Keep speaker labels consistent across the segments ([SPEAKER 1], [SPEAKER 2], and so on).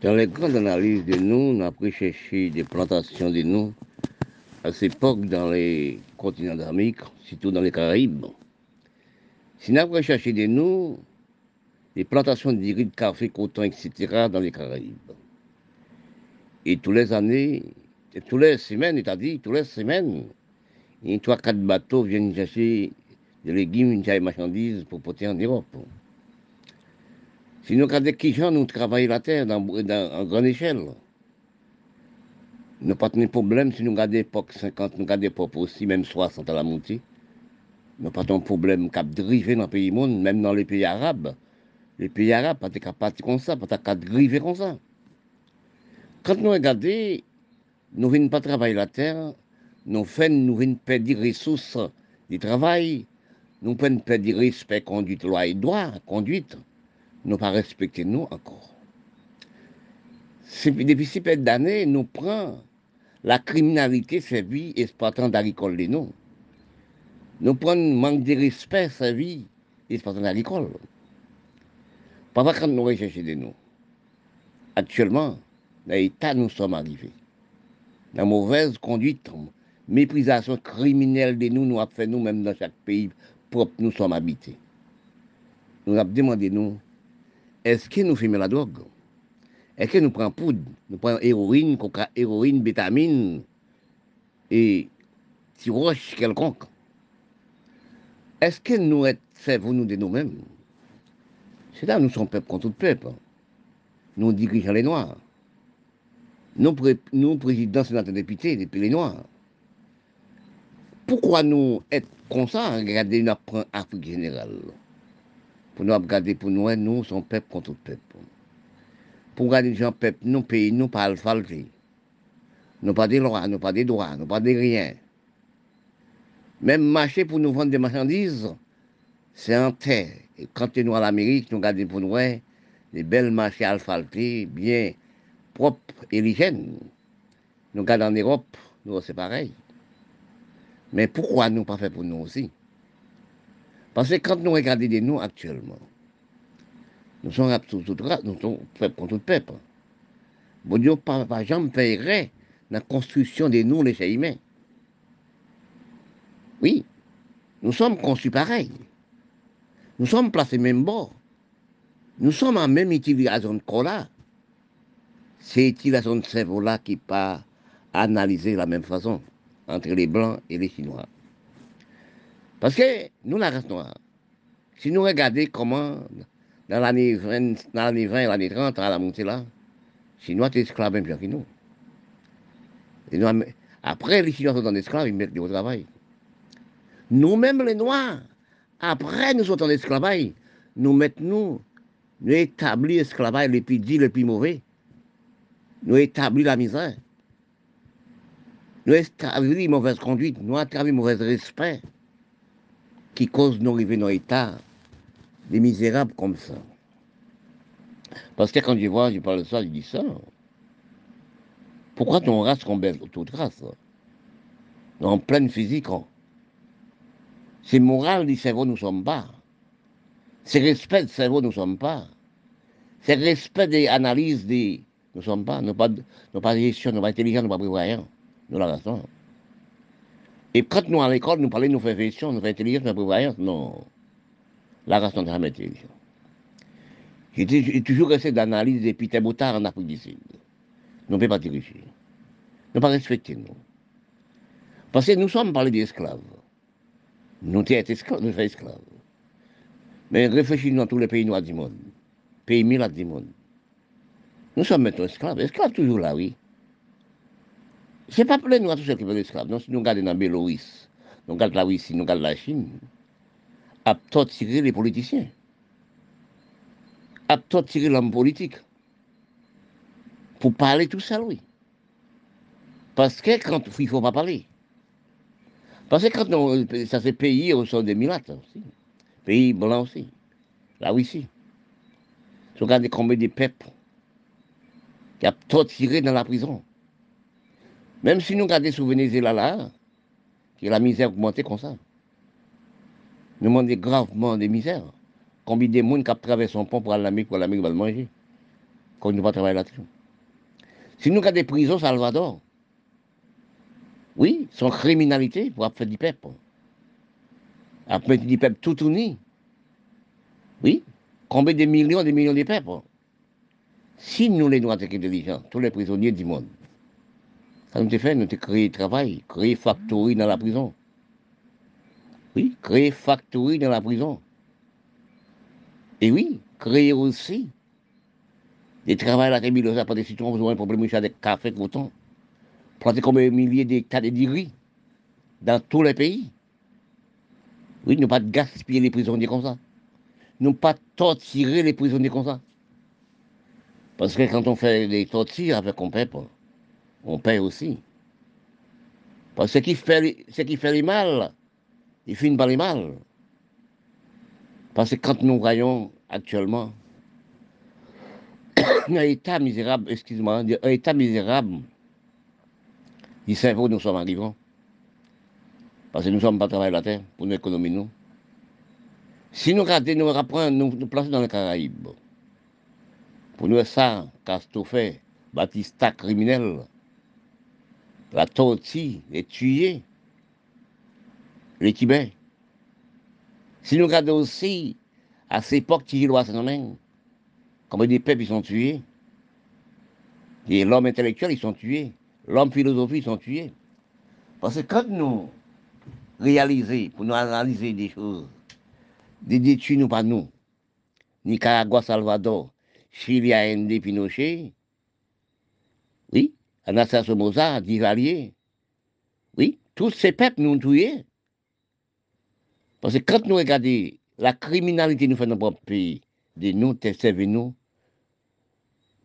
[SPEAKER 1] Dans les grandes analyses de nous, on a chercher des plantations de nous à cette époque dans les continents d'Amérique, surtout dans les Caraïbes. Si on a recherché de nous des plantations de riz, de café, coton, etc. dans les Caraïbes. Et tous les années, tous les semaines, c'est-à-dire tous les semaines, il y a trois, quatre bateaux viennent chercher des légumes, des marchandises pour porter en Europe. Si nous regardons qui gens nous travaillons la terre dans, en grande échelle, nous pas de problème si nous regardons l'époque 50, nous regardons l'époque aussi, même 60 à la montée. Nous pas de problème cap driver dans le pays monde, même dans les pays arabes. Les pays arabes, pas partir comme ça, pas de driver comme ça. Quand nous regardons, nous ne pas travailler la terre, nous faisons, nous venons perdre des ressources du travail, nous venons perdre respect, conduite, loi et droit, conduite nous pas respecté nous encore. Depuis si peu d'années, nous prenons la criminalité servie exploitant d'agricole de nous. Nous prenons manque de respect servi exploitant d'agricole. Pas quand nous recherchons de nous. Actuellement, dans l'état nous sommes arrivés. La mauvaise conduite, méprisation criminelle de nous, nous avons fait nous-mêmes dans chaque pays propre nous sommes habités. Nous avons demandé nous est-ce que nous fumons la drogue? Est-ce que nous prenons poudre? Nous prenons héroïne, coca, héroïne, vitamine et roche quelconque Est-ce que nous faisons nous de nous-mêmes? Nous sommes peuple contre tout peuple. Nous dirigeons les Noirs. Nous, présidents, sénateurs, députés, depuis les Noirs. Pourquoi nous être comme ça, regarder notre Afrique générale? Pour nous regarder pour nous, nous sommes peuple contre peuple. Pour regarder les gens peuple, nous pays, nous pas alphalté. Nous pas des lois, nous pas des droits, nous pas des rien. Même marché pour nous vendre des marchandises, c'est en terre. Et quand nous à l'Amérique, nous regardons pour nous des belles marchés asphaltés, bien propres et hygiènes. Nous regardons en Europe, nous c'est pareil. Mais pourquoi nous pas fait pour nous aussi? Parce que quand nous regardons de nous actuellement, nous sommes sommes peuple contre tout peuple. Bon Dieu, pas, pas jamais la construction de nous, les êtres. Oui, nous sommes conçus pareil. Nous sommes placés même bord. Nous sommes en même utilisation de corps C'est l'utilisation de cerveau-là qui pas analysé de la même façon entre les Blancs et les Chinois. Parce que nous, la race noire, si nous regardons comment, dans l'année 20, dans l'année 20 l'année 30, à la montée là, les Chinois étaient esclaves même bien que nous. Après, les Chinois sont en esclaves, ils mettent au travail. Nous-mêmes, les Noirs, après nous sommes en esclavage, nous mettons, nous, nous établissons l'esclavage le plus dit, le plus mauvais. Nous établissons la misère. Nous établissons mauvaise conduite, nous établissons mauvais respect qui cause nos arriver dans l'état des misérables comme ça. Parce que quand je vois, je parle de ça, je dis ça. Pourquoi ton race combat toute race En pleine physique. Hein? C'est moral du cerveau, nous ne sommes pas. C'est respect du cerveau, nous ne sommes pas. C'est respect des analyses des. Nous ne sommes pas. Nous pas, nous pas gestion, nous pas intelligents, nous pas prévoyants. Nous la raison. Et quand nous à l'école, nous parlons, nous faisons gestion, nous faisons intelligence, nous prévoyance, non. La race n'est jamais intelligente. J'ai toujours resté d'analyse des Peter Boutard en Afrique du Sud. Nous ne pouvons pas diriger. Nous ne pas respecter nous. Parce que nous sommes parlés d'esclaves. Nous sommes esclaves, nous sommes esclaves. Mais réfléchissons dans tous les pays noirs du monde, pays mille du monde. Nous sommes maintenant esclaves. Esclaves toujours là, oui. Ce n'est pas à tous ceux qui veulent esclaves. Non, si nous regardons dans Bélorusse, nous regardons la Russie, nous regardons la Chine, à torturer les politiciens, à torturer l'homme politique, pour parler tout seul, oui. Parce que quand il ne faut pas parler. Parce que quand on, ça s'est payé au sein des milates aussi, pays blancs aussi, la Russie. Vous regardez combien de peuples qui a torturé dans la prison. Même si nous regardons sur Venezuela là, qui la misère augmentée comme ça. Nous demandons gravement des misères. Combien de monde qui traversé son pont pour aller à l'Amérique, pour l'Amérique va le manger. quand nous pas travailler là-dessus. Si nous avons des prisons Salvador, oui, son criminalité pour faire du peuple. Après du peuple tout uni. Oui, combien de millions de millions de peuples. Si nous, les noirs intelligents, tous les prisonniers du monde, ça nous a fait, nous avons créé travail, créé factory dans la prison. Oui, créer factory dans la prison. Et oui, créer aussi des travail à la ça pour des citoyens, vous avez un problème avec café, coton. Planter comme un millier d'hectares de riz dans tous les pays. Oui, ne pas gaspiller les prisonniers comme ça. Ne pas torturer les prisonniers comme ça. Parce que quand on fait des tortures avec un peuple, on paye aussi. Parce que ce qui fait, ce les mal, il finit par les mal. Parce que quand nous voyons actuellement un état misérable, excuse-moi, un état misérable du cerveau, nous sommes arrivés. Parce que nous ne sommes pas travailler la terre pour nous économiser. Si nous regardons, nous nous, nous placer dans les Caraïbes, pour nous ça, fait, Batista criminel, la tortue, les tuer, les Tibets. Si nous regardons aussi à cette époque, Tigilois Saint-Domingue, comme des peuples ils sont tués, et l'homme intellectuel ils sont tués, l'homme philosophique ils sont tués. Parce que quand nous réalisons, pour nous analyser des choses, des détruits nous pas nous, Nicaragua, Salvador, Chili, Inde, Pinochet, oui, Anastasia Somoza, Duvalier, oui, tous ces peuples nous ont tués. Parce que quand nous regardons la criminalité nous fait dans notre pays, de nous, de nous,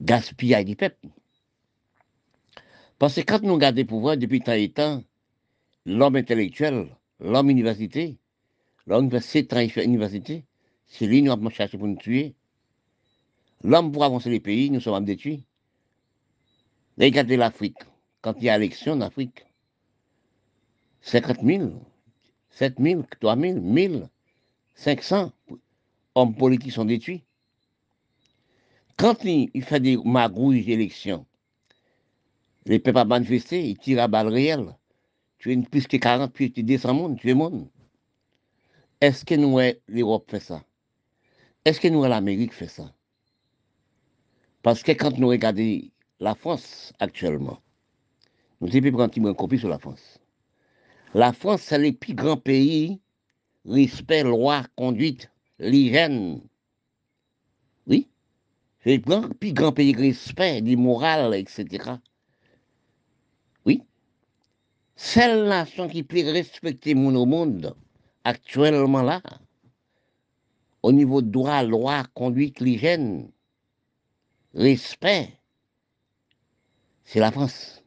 [SPEAKER 1] gaspillage du peuple. Parce que quand nous regardons le pouvoir depuis tant et temps, l'homme intellectuel, l'homme université, l'homme qui fait 7 ans université, c'est lui nous cherché pour nous tuer. L'homme pour avancer les pays, nous sommes détruits. Regardez l'Afrique. Quand il y a élection en Afrique, 50 000, 7 000, 3 000, 1000, 500 hommes politiques sont détruits. Quand il, fait des magouilles d'élection, les peuples ont manifesté, ils tirent à balles réelles. Tu es plus que 40, puis tu descends monde, tu es monde. Est-ce que nous, l'Europe fait ça? Est-ce que nous, l'Amérique fait ça? Parce que quand nous regardons la France actuellement, nous devons prendre un petit copie sur la France. La France, c'est le plus grand pays, respect, loi, conduite, l'hygiène. Oui, c'est le plus grand pays, respect, du moral, etc. Oui, celle nation qui peut respecter mon monde, actuellement là, au niveau droit, loi, conduite, l'hygiène, respect, c'est la France.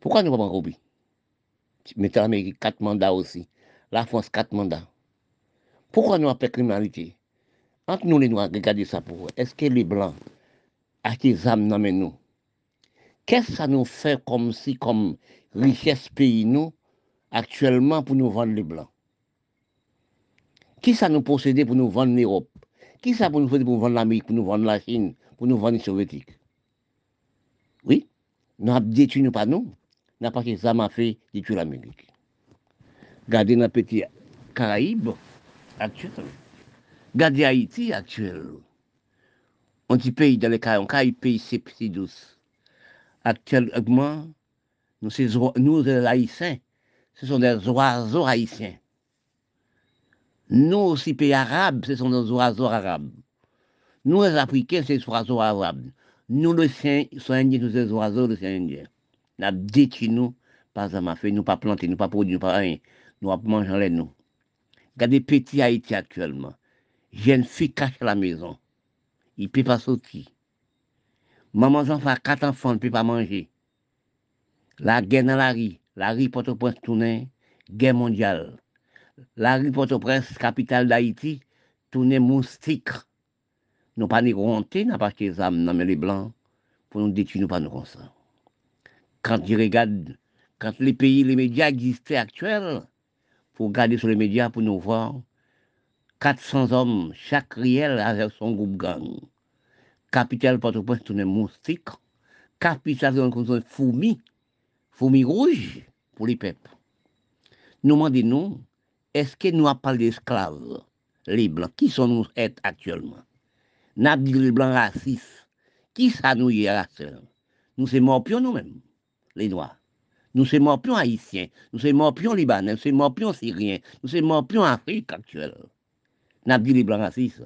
[SPEAKER 1] Pourquoi nous ne pas en mettez l'Amérique quatre mandats aussi. La France, quatre mandats. Pourquoi nous pas criminalité? Entre nous, les Noirs, regardez ça pour vous. Est-ce que les Blancs, à qui âmes non nous? Qu'est-ce que ça nous fait comme si, comme richesse pays, nous, actuellement, pour nous vendre les Blancs? Qui ça nous possédait pour nous vendre l'Europe? Qui ça pour nous pour nous vendre l'Amérique, pour nous vendre la Chine, pour nous vendre les Soviétiques? Nous avons détruit nous pas nous n'a pas que ça m'a fait détruire l'Amérique. Regardez dans petit Caraïbes actuel. Regardez Haïti actuel. On dit pays dans les Caraïbes, pays c'est petit douce. Actuellement, nous, nous les Haïtiens, ce sont des oiseaux haïtiens. Nous aussi, pays arabes, ce sont des oiseaux arabes. Nous, les Africains, c'est des oiseaux arabes. Nous, les Indiens, nous, des oiseaux, les Indiens n'a détruit nous, pas à nous pas planter, nous pas produire, nous pas rien. Nous avons mangé les nous. Regardez petit Haïti actuellement. Jeune fille cache à la maison. Il ne peut pas sortir. Maman enfants, quatre enfants, ne peut pas manger. La guerre dans la rue. La rue Port-au-Prince tournée, guerre mondiale. La rue Port-au-Prince, capitale d'Haïti, tournée moustique. Nous pas ni honte, n'a pas des âmes dans les blancs pour nous détruire, nous pas nous comme ça quand je regarde, quand les pays, les médias existaient actuels, pour regarder sur les médias pour nous voir, 400 hommes, chaque riel avec son groupe gang. Capitale Port-au-Prince, tout est moustique. Capitale, on fourmi, fourmi rouge pour les peuples. Nous demandons, est-ce que nous avons parlé d'esclaves, les blancs, qui sont nous actuellement? Avons dit les blancs racistes. Qui ça nous y est Nous sommes morpions nous-mêmes, les noirs. Nous sommes morpions haïtiens. Nous sommes morpions libanais. Nous sommes morpions syriens. Nous sommes morpions actuelle. Nous avons dit les blancs racistes.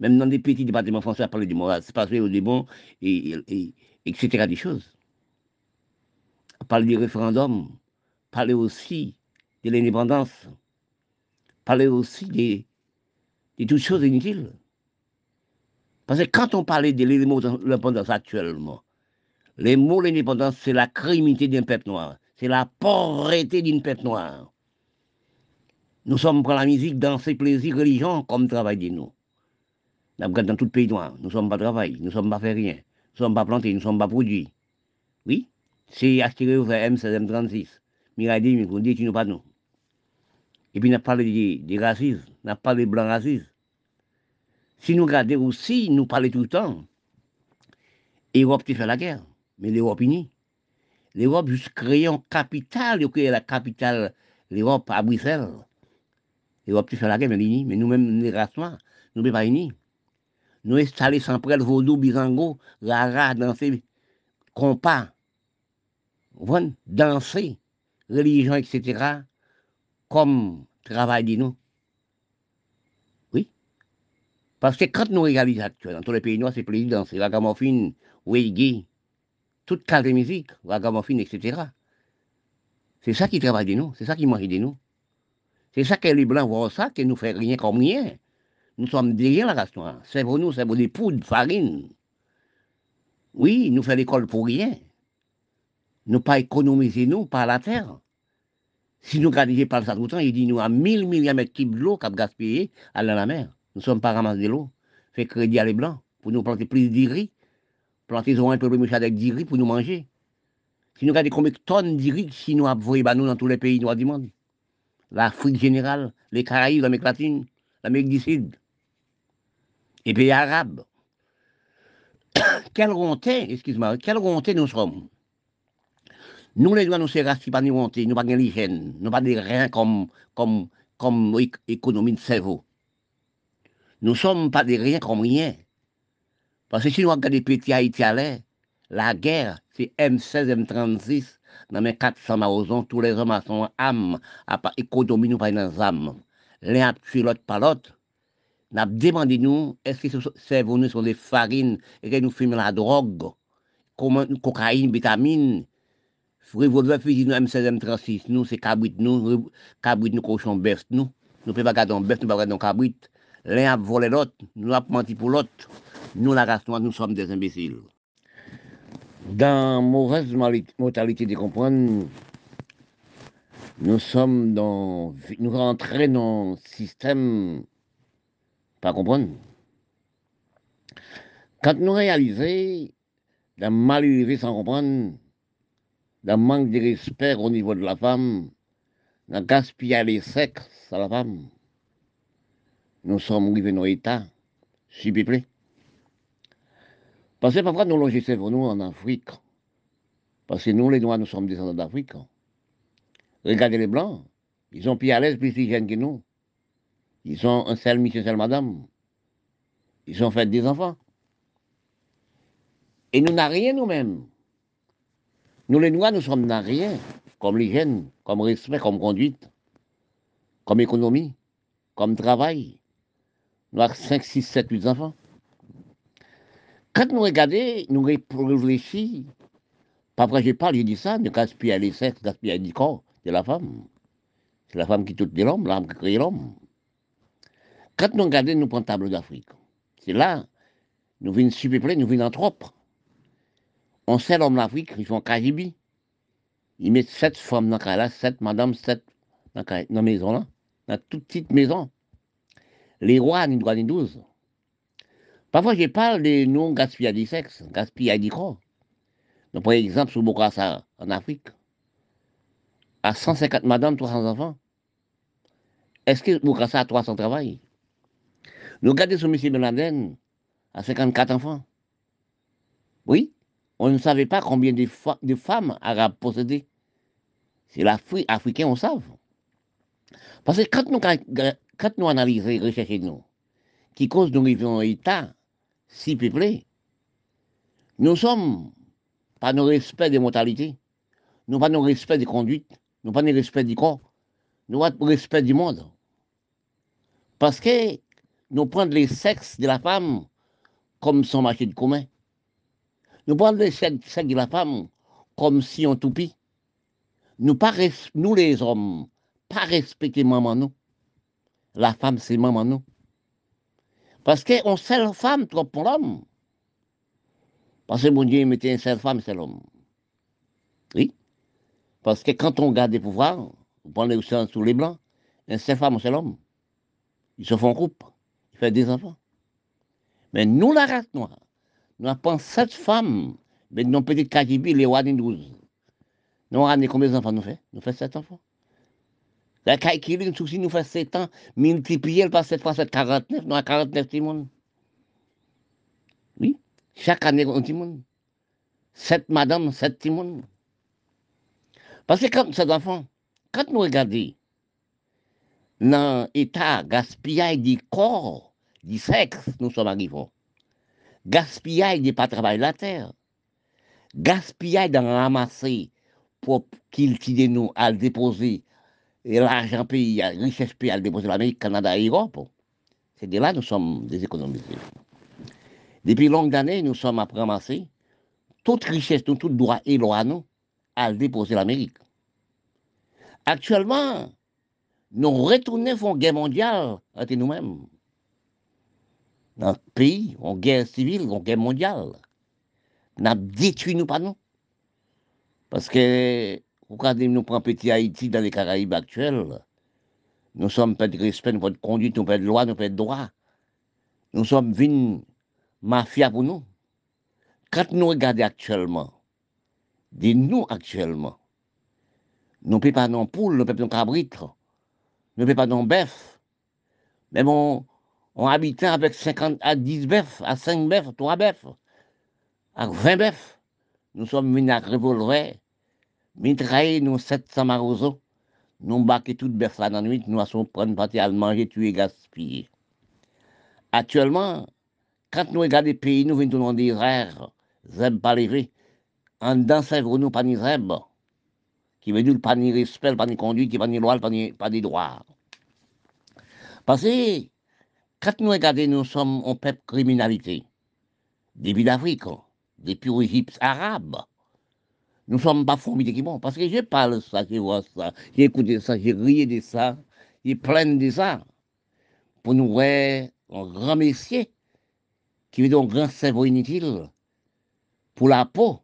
[SPEAKER 1] Même dans des petits départements français, à parler du moral, c'est passé au et, et, etc. des choses. Parler du référendum, parler aussi de l'indépendance, parler aussi de toutes choses inutiles. Parce que quand on parlait de l'indépendance actuellement, les mots l'indépendance, c'est la criminalité d'un peuple noir, c'est la pauvreté d'une peuple noire. Nous sommes pour la musique, dans ses plaisirs, religion, comme travail de nous. Nous dans tout le pays noir, nous ne sommes pas travail, nous ne sommes pas fait rien, nous ne sommes pas plantés, nous ne sommes pas produits. Oui, c'est acheter au M16, M36. Mirai dit, mais dit, tu nous pas nous. Et puis, on a parlé des racistes, on a parlé des blancs racistes. Si nous regardons aussi, nous parlons tout le temps, l'Europe qui fait la guerre, mais l'Europe unie. L'Europe juste créé une capitale, il créé la capitale, l'Europe à Bruxelles. L'Europe qui fait la guerre, mais unie. Mais nous-mêmes, nous ne sommes pas unis. Nous installés sans près, vaudou, bizango, rara, danser, compas, danser, religion, etc., comme travail de nous. Parce que quand nous réalisons actuellement, dans tous les pays noirs, c'est président, c'est ragamuffin, reggae, toute carte de musique, ragamuffin, etc. C'est ça qui travaille de nous, c'est ça qui mange de nous. C'est ça que les Blancs voient ça, que nous fait rien comme rien. Nous sommes derrière la race noire. C'est pour nous, c'est pour des poudres, farine. Oui, nous faisons l'école pour rien. Nous pas économiser nous par la terre. Si nous regardons par ça tout le temps, il dit nous à 1000 milliards de mètres d'eau qu'a gaspillé à la mer. Nous ne sommes pas ramassés de l'eau. Fait crédit à les blancs pour nous planter plus d'iri. Planter un peu de avec d'iri pour nous manger. Si nous regardons combien de tonnes d'iri si nous avons bah, dans tous les pays noirs du monde. L'Afrique générale, les Caraïbes, l'Amérique latine, l'Amérique du Sud, les pays arabes. quelle ronté, excuse-moi, quelle ronté nous sommes? Nous, les doigts, nous sommes si pas nous ronté, nous pas l'hygiène, nous pas des rien comme, comme, comme économie de cerveau. Nous ne sommes pas des rien comme rien. Parce que si nous regardons les petits à l'air, la guerre, c'est M16, M36, dans mes 400 maisons, tous les hommes sont âmes, à part économie, nous pas dans âmes. L'un a tué l'autre par l'autre. Nous avons demandé nous, est-ce que c'est nous sur des farines et que nous fumons la drogue, cocaïne, vitamine, revolver fusil nous M16, M36, nous c'est cabrit nous, cabrit nous cochon bœuf nous. Nous ne pouvons pas garder un bœuf, nous ne pouvons pas garder un cabrit. L'un a volé l'autre, nous avons menti pour l'autre. Nous, la race nous sommes des imbéciles. Dans mauvaise mortalité de comprendre, nous sommes dans, nous dans un système, pas comprendre. Quand nous réalisons, d'un mal sans comprendre, d'un manque de respect au niveau de la femme, d'un gaspillage les sexes à la femme, nous sommes arrivés dans l'État, s'il vous plaît. Parce que parfois nous logeons nous en Afrique? Parce que nous, les Noirs, nous sommes descendants d'Afrique. Regardez les Blancs, ils sont plus à l'aise, plus hygiène que nous. Ils sont un seul monsieur, seul madame. Ils ont fait des enfants. Et nous n'avons rien nous-mêmes. Nous, les Noirs, nous sommes n'a rien, comme l'hygiène, comme respect, comme conduite, comme économie, comme travail. Nous avons 5, 6, 7, 8 enfants. Quand nous regardons, nous réfléchissons, pas je parle, je dis ça, nous gaspillons les sexes, gaspillons les corps de la femme. C'est la femme qui toute l'homme, l'homme qui crée l'homme. Quand nous regardons, nous prenons table d'Afrique. C'est là, nous venons superpler, nous venons trop. On sait l'homme d'Afrique, ils font Kajibi. Ils mettent sept femmes dans la sept madames, sept dans la maison là, dans toute petite maison les rois ni droit ni douze. Parfois, je parle de non gaspillage du sexe, gaspillage du corps. Donc, par exemple, sur Bokassa, en Afrique, à 150 madames, 300 enfants. Est-ce que Bokassa a 300 travail Nous regardons sur M. Ben à 54 enfants. Oui, on ne savait pas combien de, de femmes arabes possédaient. C'est l'Afrique, Africain, on savait. Parce que quand nous, quand nous analysons et recherchons nous, qui cause nous vivons un État si peuplé, nous sommes pas nos respect des mortalités, nous pas nos respect des conduites, nous pas nos respect du corps, nous pas respect du monde. Parce que nous prenons les sexes de la femme comme son marché de commun. Nous prenons les sexes de la femme comme si on toupie. Nous, nous les hommes, pas respecter maman nous. La femme, c'est maman nous. Parce qu'on seule femme trop pour l'homme. Parce que mon Dieu mettait une seule femme, c'est l'homme. Oui. Parce que quand on garde des pouvoirs, vous prenez aussi sous les blancs, une seule femme, c'est l'homme. Ils se font groupe, ils font des enfants. Mais nous, la race noire, nous avons sept femmes, mais nous peut-être KGB, les rois 12. Nous avons combien d'enfants nous faisons Nous faisons sept enfants. La Kaikilin, souci nous fait 7 ans, multiplié par 7 fois 7, 49, nous avons 49 timons. Oui, chaque année, on timon. 7 madame, 7 timons. Parce que quand ces enfants, quand nous regardons dans l'état gaspillage du corps, du sexe, nous sommes arrivés. Gaspillage de pas travailler la terre. Gaspillage d'en ramasser pour qu'il nous à le déposer et l'argent pays, la richesse pays à déposer l'Amérique, Canada et Europe. C'est de là que nous sommes des économisés. Depuis longues années, nous sommes à ramasser toute richesse, tout droit et loi nous à déposer l'Amérique. Actuellement, nous retournons à une guerre mondiale entre nous-mêmes. Dans le pays, en guerre civile, en guerre mondiale. Nous détruit nous pas nous. Parce que Regardez, nous prenons petit Haïti dans les Caraïbes actuels. Nous sommes pas de respect, nous de conduite, nous pas de loi, nous pas de droit. Nous sommes une mafia pour nous. Quand nous regardons actuellement, dis-nous actuellement, nous ne pouvons pas non poule, nous ne pouvons pas cabritre, nous ne pouvons pas non bœuf. Mais on, on habite avec 50 à 10 bœufs, à 5 bœufs, 3 bœufs, à 20 bœufs. Nous sommes venus à revolver Mitrailler nous 700 marosos, nous baquer toute là dans la nuit, nous allons prendre partie à manger, tuer, gaspiller. Actuellement, quand nous regardons les pays, nous venons dans des rares, zeb pas levé, en dedans, c'est nous pas ni zeb, qui veut dire pas ni respect, pas ni conduite, pas ni loi, pas ni, pas ni droit. Parce que, quand nous regardons, nous sommes un peuple criminalité, depuis l'Afrique, depuis l'Égypte arabe, nous ne sommes pas formidables parce que je parle ça, je vois ça, j'ai écouté ça, j'ai ri de ça, j'ai plein de ça. Pour nous voir un grand messier qui veut donc un grand cerveau inutile pour la peau.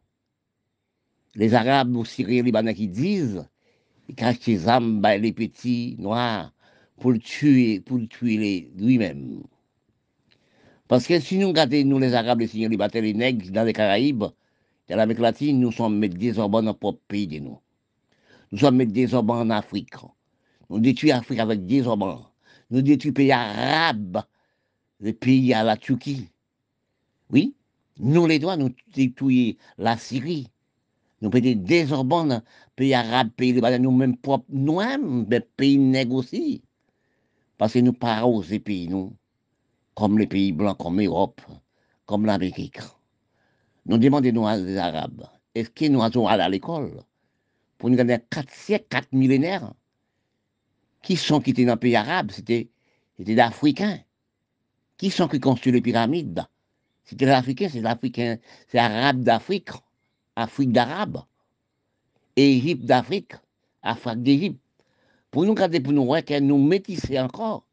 [SPEAKER 1] Les Arabes ou Syriens, Libanais qui disent, ils cachent les âmes, ben, les petits noirs, pour le tuer, pour le tuer lui-même. Parce que si nous regardons, nous les Arabes, les Syriens, les les nègres dans les Caraïbes, dans l'Amérique latine, nous sommes des désorbants dans notre pays de nous. Nous sommes des désorbants en Afrique. Nous détruisons l'Afrique avec des. Nous détruisons les pays arabes, les pays à la Turquie. Oui, nous les doigts, nous détruisons la Syrie. Nous faisons des les pays arabes, pays libanais, nous-mêmes propres, nous-mêmes, des pays aussi. Parce que nous parlons ces pays, nous, comme les pays blancs, comme l'Europe, comme l'Amérique. Nous demandons aux Arabes, est-ce que nous allons aller à l'école pour nous gagner 4 siècles, 4 millénaires Qui sont qui étaient dans le pays arabe? C'était des Africains. Qui sont qui construisent les pyramides? C'était les Africains, c'est l'Africain, c'est Arabe d'Afrique, Afrique d'Arabe, Égypte d'Afrique, Afrique d'Égypte. Pour nous garder, pour nous voir que nous métissons encore,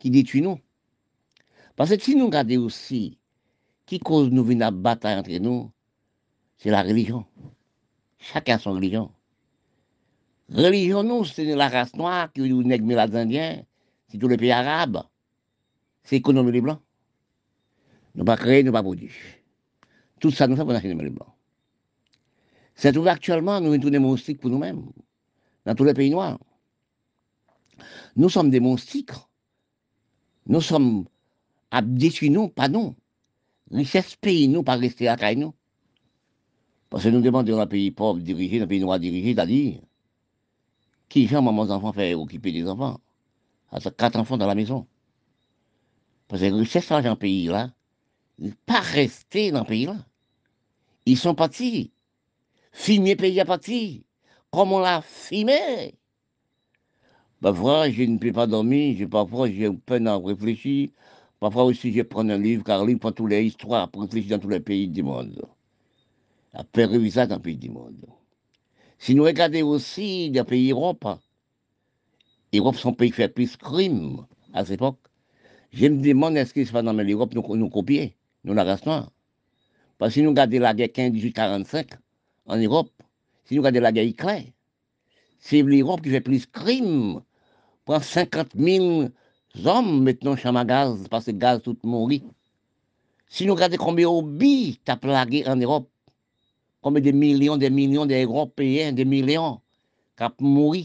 [SPEAKER 1] qui détruit nous. Parce que si nous regardons aussi qui cause nous une bataille entre nous, c'est la religion. Chacun son religion. Religion, nous, c'est la race noire qui nous nègre les Indiens, c'est tous les pays arabes. C'est l'économie des Blancs. Nous pas créer, nous pas produire. Tout ça, nous pour l'économie les Blancs. C'est tout actuellement, nous sommes des moustiques pour nous-mêmes, dans tous les pays noirs. Nous sommes des moustiques. Nous sommes à nous, pas nous richesse pays, nous, pas rester à caille, nous. Parce que nous demandons un pays pauvre dirigé, un pays noir dirigé, c'est-à-dire, qui j'aime mon enfants faire occuper des enfants? À quatre enfants dans la maison. Parce que la richesse, dans le pays, là, pas resté dans le pays, là. Ils sont partis. Filmer pays à parti. Comme on l'a filmé. Parfois, je ne peux pas dormir, parfois j'ai peine à réfléchir. Parfois aussi, je prends un livre, car livre prend toutes les histoires pour réfléchir dans tous les pays du monde. À faire ça dans les pays du monde. Si nous regardons aussi des pays Europe, l'Europe, son pays qui fait plus de crimes à cette époque. Je me demande est-ce qu'il se passe dans l'Europe, nous, nous copier, nous la. Parce que si nous regardons la guerre 15-18-45 en Europe, si nous regardons la guerre éclair, c'est l'Europe qui fait plus de crimes prend 50 000 hommes maintenant champ à gaz, parce que le gaz tout mourit. Si nous regardons combien de t'as plagué en Europe, combien de millions, des millions d'Européens, des millions qui ont mouru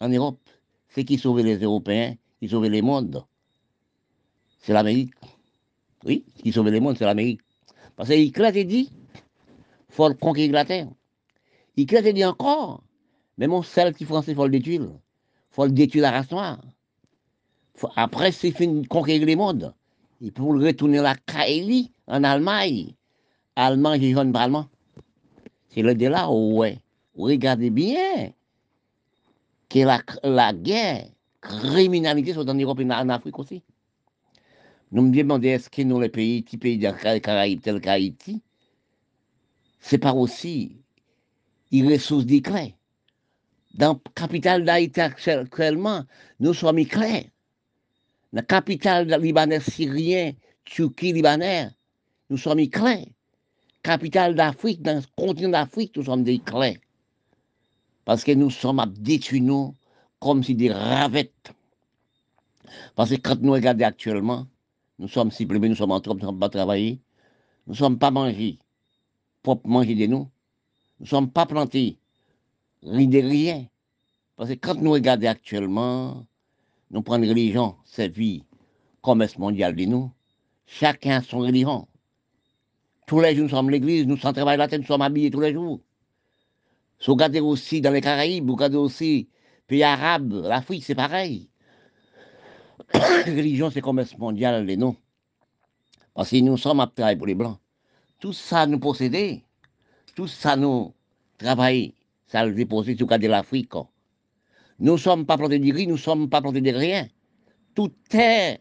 [SPEAKER 1] en Europe, c'est qui sauve les Européens, qui sauve le monde. C'est l'Amérique. Oui, qui sauve le monde, c'est l'Amérique. Parce qu'il a dit, faut conquérir la terre. Il a dit encore, mais mon seul petit français, faut le détruire faut le détruire la race noire. Après, c'est fini conquérir le monde. Il faut retourner la Kaili en Allemagne. Allemand, j'ai jaune allemand. C'est le de là, ouais. Regardez bien que la, la guerre, criminalité sont en Europe et en Afrique aussi. Nous me demandons est-ce que nous, les pays, petits pays des Caraïbes tels qu'Haïti, c'est pas aussi une ressource d'éclat dans la capitale d'Haïti actuellement, nous sommes clairs. La capitale libanais syrien, Turquie libanais, nous sommes clairs. Capitale d'Afrique, dans le continent d'Afrique, nous sommes des. Parce que nous sommes à nous comme si des ravettes. Parce que quand nous regardons actuellement, nous sommes simplement, nous sommes en train de pas travailler, nous ne sommes pas mangés, pour manger de nous, nous ne sommes pas plantés, rien de rien. Parce que quand nous regardons actuellement, nous prenons religion, vie, commerce mondial de nous, chacun son religion. Tous les jours, nous sommes l'église, nous sommes travailler la nous sommes habillés tous les jours. Si vous regardez aussi dans les Caraïbes, vous regardez aussi pays arabes, l'Afrique, c'est pareil. religion, c'est commerce mondial de nous. Parce que nous sommes à travailler pour les Blancs. Tout ça nous possédait, tout ça nous travaille ça le déposé sur de l'Afrique. Nous ne sommes pas plantés de riz, nous ne sommes pas plantés de rien. Tout est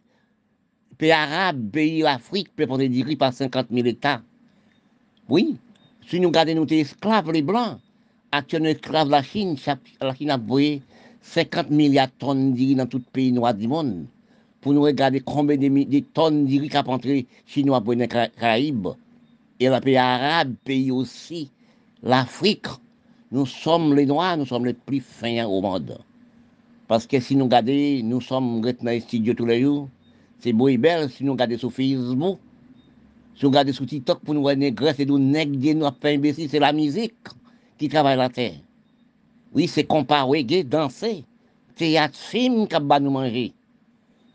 [SPEAKER 1] pays arabe, pays d'Afrique, peut planter du riz par 50 000 hectares. Oui, si nous regardons nos esclaves, les Blancs, actuellement esclaves de la Chine, la Chine a envoyé 50 milliards de tonnes de dans tout pays noir du monde. Pour nous regarder combien de, tonnes de riz qu'a entré Chinois pour les Caraïbes. Et le pays arabe, pays aussi, l'Afrique. Nous sommes les Noirs, nous sommes les plus fins au monde. Parce que si nous regardons, nous sommes les studios tous les jours. C'est beau et belle si nous regardons sur Facebook. Si nous regardons sur TikTok pour nous voir négresses et nous nègres, nous pas imbéciles, c'est la musique qui travaille la terre. Oui, c'est comparer, danser, théâtre, film qui va nous manger.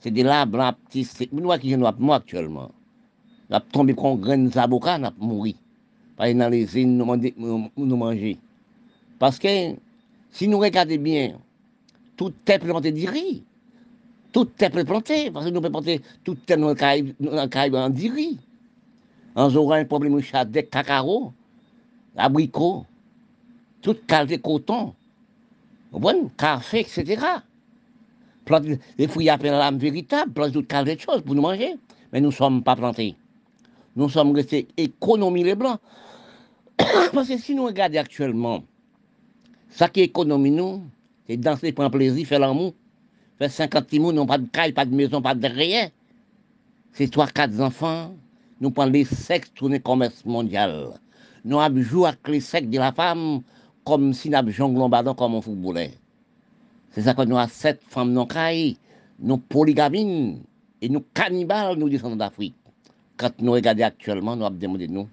[SPEAKER 1] C'est de là, blanc, petit, c'est nous qui nous moi actuellement. Nous tombé comme graines d'avocat, nous mouru. Parce dans les îles, nous, nous manger. Parce que si nous regardons bien, tout est planté de riz. Tout est planté, parce que nous pouvons planter tout est dans le Caraïbe en. On aura un problème de cacao, abricot, tout qualité coton, bon, café, etc. Planter les fruits à l'âme véritable, planter toute qualité de choses pour nous manger. Mais nous ne sommes pas plantés. Nous sommes restés économies les blancs. parce que si nous regardons actuellement, ça qui économie nous, c'est danser, prendre plaisir, faire l'amour. Faire 50 petits n'ont pas de caille, pas de maison, pas de rien. C'est trois, quatre enfants. Nous prenons les sexes tourner commerce mondial. Nous avons joué avec les sexes de la femme comme si nous avions jonglé comme un footballeur. C'est ça que nous avons sept femmes non caille, nous polygamines et nous cannibales, nous descendons d'Afrique. Quand nous regardons actuellement, nous avons demandé nous,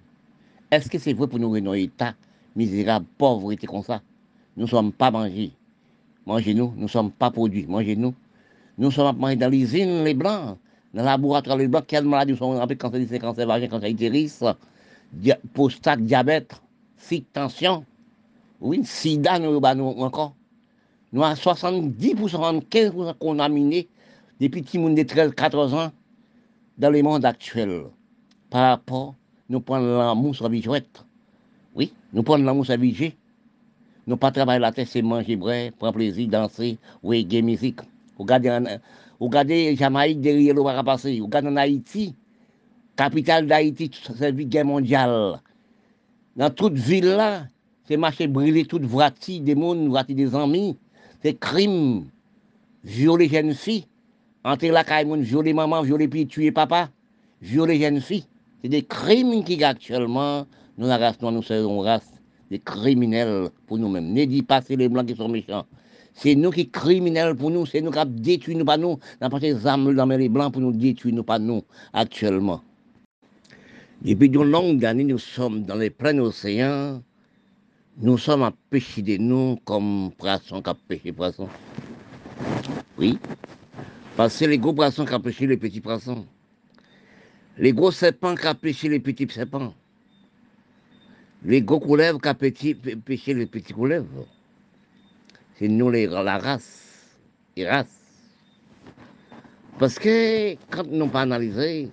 [SPEAKER 1] est-ce que c'est vrai pour nous un état misérable, pauvreté comme ça? Nous ne sommes pas mangés. Mangez-nous, nous ne sommes pas produits. Mangez-nous. Nous sommes dans les usines, les blancs, Dans le laboratoire, les blancs, quelles maladies sont rappelées cancer du cancer vagin, cancer utérus, dia- prostate, diabète, fique, tension. Oui, sida, nous, bah, nous encore. Nous avons 70%, 75% contaminés depuis petits monde de 13, 14 ans dans le monde actuel. Par rapport, nous prenons l'amour sur la. Oui, nous prenons l'amour sur la. Nous pas travailler la tête, c'est manger, bref, prendre plaisir, danser, reggae, musique. Regardez, regardez Jamaïque derrière le va passer. Regardez en Haïti, capitale d'Haïti, c'est la guerre mondiale. Dans toute ville là, c'est marché brûlé, toute vrati des mondes, vrati des amis. C'est crime. Violer jeunes filles. Entrer la caille, violer maman, violer puis tuer papa. Violer jeunes filles. C'est des crimes qui actuellement, nous la race nous sommes une des criminels pour nous-mêmes. Ne dis pas c'est les blancs qui sont méchants. C'est nous qui criminels pour nous, c'est nous qui avons détruit nous pas nous. N'a pas des armes dans les blancs pour nous détruire nous pas nous actuellement. Depuis de longues années, nous sommes dans les pleins océans. Nous sommes à pêcher de nous comme poissons qui pêché poissons. Oui. Parce que les gros poissons qui pêché les petits poissons. Les gros serpents qui pêché les petits serpents. Les gros couleuvres qui ont pêché, les petits couleuvres. C'est nous la race. Les races. Parce que quand nous pas analysé,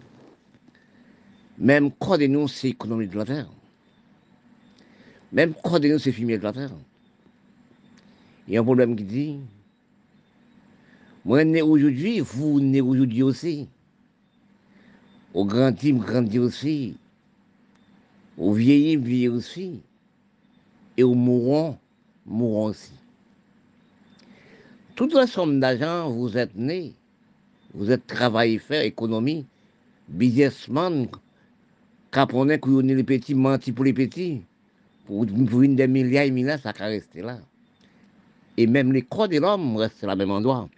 [SPEAKER 1] même quoi de nous, c'est l'économie de la terre. Même quoi de nous, c'est fumier de la terre. Il y a un problème qui dit, moi, né aujourd'hui, vous né aujourd'hui aussi. Au grandi, grandi aussi. Au vieilli, vieilli aussi. Et au mourant, mourant aussi. Toute la somme d'argent, vous êtes né. Vous êtes travaillé, faire économie, businessman, vous êtes les petits, menti pour les petits. Pour, une des milliards et milliards, ça va rester là. Et même les corps de l'homme restent à la même endroit.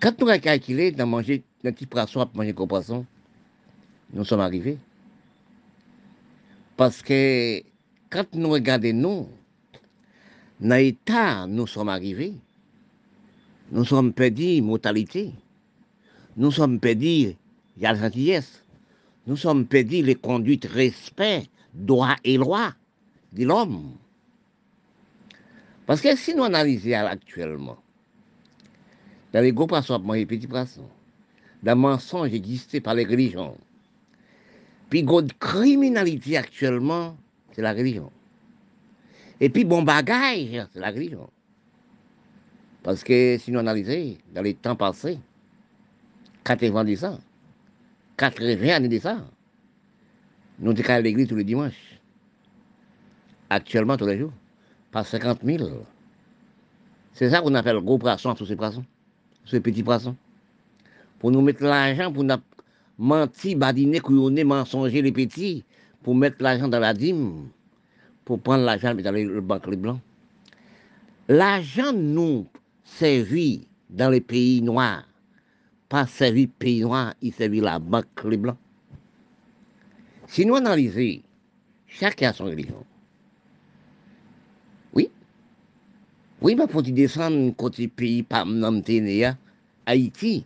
[SPEAKER 1] Quand nous avons calculé dans manger un petit poisson manger gros poisson, nous sommes arrivés. Parce que quand nous regardons nous, dans l'état nous sommes arrivés, nous sommes perdus mortalité, nous sommes perdus la gentillesse, nous sommes perdus les conduites respect, droit et loi de l'homme. Parce que si nous analysons actuellement, dans les gros poissons, les petits poissons, dans le mensonge existé par les religions, puis la criminalité actuellement, c'est la religion. Et puis bon bagage, c'est la religion. Parce que si nous analysons, dans les temps passés, 90 ans, 80 années de ça, nous étions à l'église tous les dimanches. Actuellement, tous les jours, par 50 000. C'est ça qu'on appelle gros poisson tous ces poissons, ces petits poissons. Pour nous mettre l'argent, pour nous mentir, badiner, couillonner, mensonger les petits, pour mettre l'argent dans la dîme, pour prendre l'argent dans le banque les blancs. L'argent nous servit dans les pays noirs, pas servi pays noirs, il servit la banque les blancs. Si nous analysons, chacun a son religion. Oui. Oui, mais faut descendre côté pays par Namténéa, Haïti.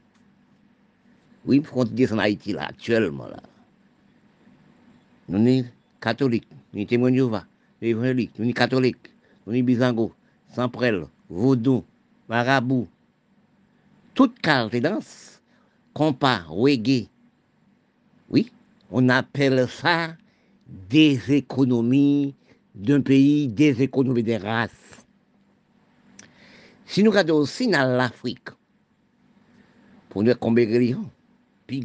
[SPEAKER 1] Oui, faut descendre Haïti là, actuellement là. Nous sommes catholiques, nous sommes témoins de nous sommes catholiques, nous sommes bisango, samprel, vaudou, marabout. Toute carte de danse, compas, reggae. Oui, on appelle ça des économies d'un pays, des économies des races. Si nous regardons aussi dans l'Afrique, pour nous combien de religions, plus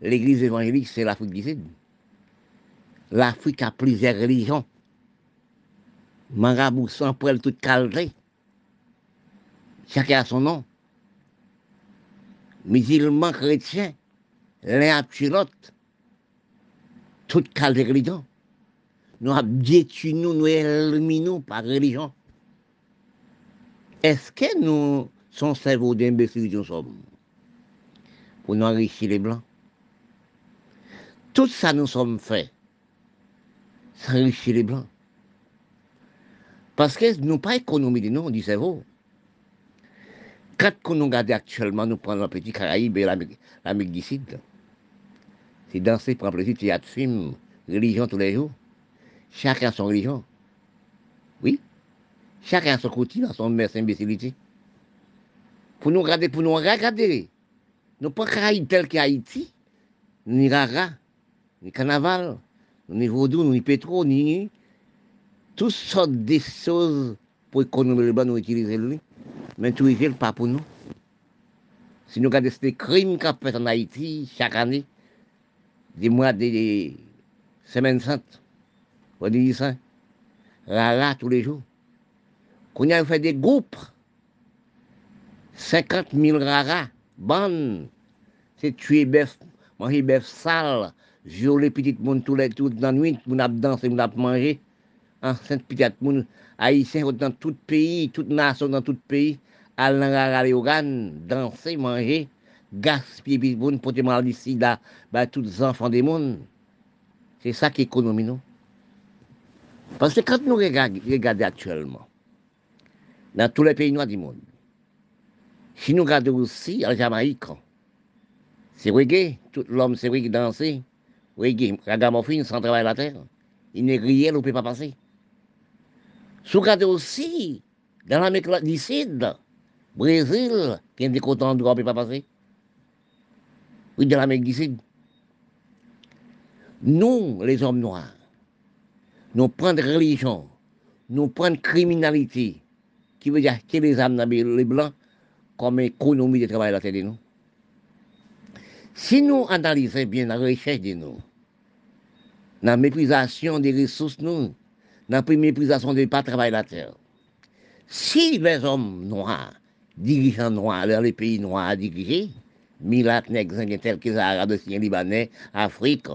[SPEAKER 1] l'église évangélique, c'est l'Afrique du Sud. L'Afrique a plusieurs religions. Marabout, sans poil, toute qualité. Chacun a son nom. Musulmans, chrétiens, l'un a l'autre. Toute de religion. Nous détruit nous, éliminons par religion. Est-ce que nous sommes cerveau d'imbéciles nous sommes pour nous enrichir les blancs Tout ça nous sommes faits, s'enrichir les blancs. Parce que nous pas économie de nous, du cerveau. Quand nous regardons actuellement, nous prenons un petit Caraïbe et l'Amérique du Sud. C'est danser, prendre plaisir, théâtre, film, religion tous les jours. Chacun son religion. Oui. Chacun son dans son messe imbécilité. Pour nous regarder, pour nous regarder. Nous pas Caraïbes tel qu'Haïti, ni Rara, ni Carnaval, ni Vaudou, ni Pétro, ni toutes sortes de choses pour bas, nous utiliser lui. Mais tout est pas pour nous. Si nous regardons ces crimes qu'a fait en Haïti chaque année, des mois, des semaines saintes, on dit ça, Rara tous les jours. Qu'on a fait des groupes, 50 000 raras, bonnes, c'est tuer bœuf, manger bœuf sale, violer petit monde tous les toutes dans la nuit, danser, manger. En saint petite monde, haïtien dans tout pays, toute nation dans tout pays, aller dans rara organes, danser, manger, gaspiller petit monde pour te mal ici, là, bah, tous les enfants des mondes. C'est ça qui économie, non? Parce que quand nous regardons actuellement, dans tous les pays noirs du monde, si nous regardons aussi en Jamaïque, c'est reggae, tout l'homme c'est reggae danser, reggae, ragamuffin sans travail la terre. Il n'est rien, on ne peut pas passer. Si vous regardez aussi dans l'Amérique du Sud, Brésil, qui est des cotons on ne peut pas passer. Oui, dans l'Amérique du Sud. Nous, les hommes noirs, nous prenons religion, nous prenons criminalité, qui veut dire que les âmes les blancs, comme économie de travail à la tête de nous. Si nous analysons bien la recherche de nous, la méprisation des ressources, nous, la méprisation de pas travail la terre, si les hommes noirs, dirigeants noirs les pays noirs à diriger, Milat, Nexen, tels que les Arabes, Libanais, Afrique,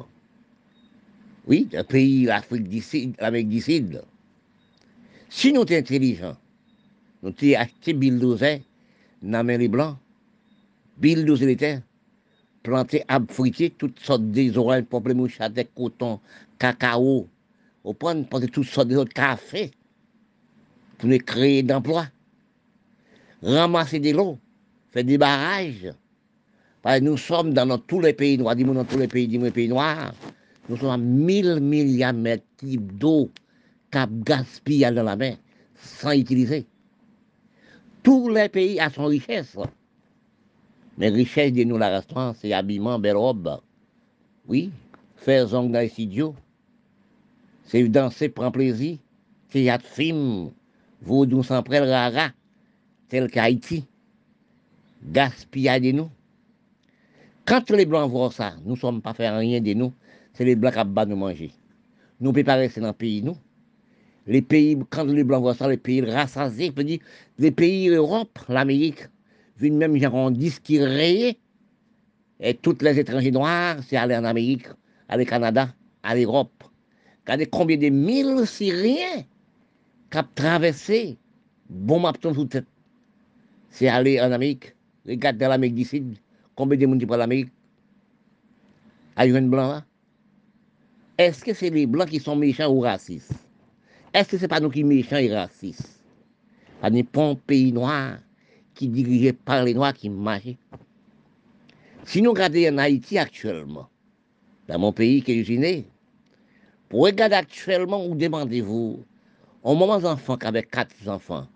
[SPEAKER 1] oui, un pays, l'Afrique du Sud, l'Amérique du Sud, si nous sommes intelligents, nous avons acheté bulldozer dans les blancs, les terres, planter arbres fruitiers, toutes sortes des oranges, des coton, cacao, au point de toutes sortes d'autres cafés pour nous créer d'emplois. Ramasser de l'eau, faire des barrages. Parce que nous sommes dans tous les pays noirs, dis dans tous les pays, dis pays noirs, nous sommes à 1000 milliards de mètres d'eau cap gaspillé dans la mer sans utiliser. Tous les pays ont son richesse. Mais richesse de nous, la restaurant, c'est habillement, belle robe. Oui, faire ongles dans les studios. C'est danser, prendre plaisir. Théâtre, film, vaudou sans près, rara, tel qu'Haïti. Gaspillage de nous. Quand les Blancs voient ça, nous ne sommes pas faire rien de nous. C'est les Blancs qui nous manger. Nous ne rester dans le pays, nous les pays, quand les Blancs voient ça, les pays rassasiés, dire, les pays Europe, l'Amérique, viennent même genre qui rayé. Et tous les étrangers noirs, c'est aller en Amérique, aller au Canada, à l'Europe. Regardez combien de mille Syriens qui ont traversé, bon mapton sous tête. C'est aller en Amérique. Regardez l'Amérique du Sud, combien de monde qui l'Amérique. À une blanc là. Est-ce que c'est les blancs qui sont méchants ou racistes? Est-ce que ce n'est pas nous qui méchants et racistes? Ce n'est pas un pays noir qui dirigé par les noirs qui marchent. Si nous regardons en Haïti actuellement, dans mon pays qui est né, pour regarder actuellement, où demandez-vous, un moment d'enfant avec quatre enfants,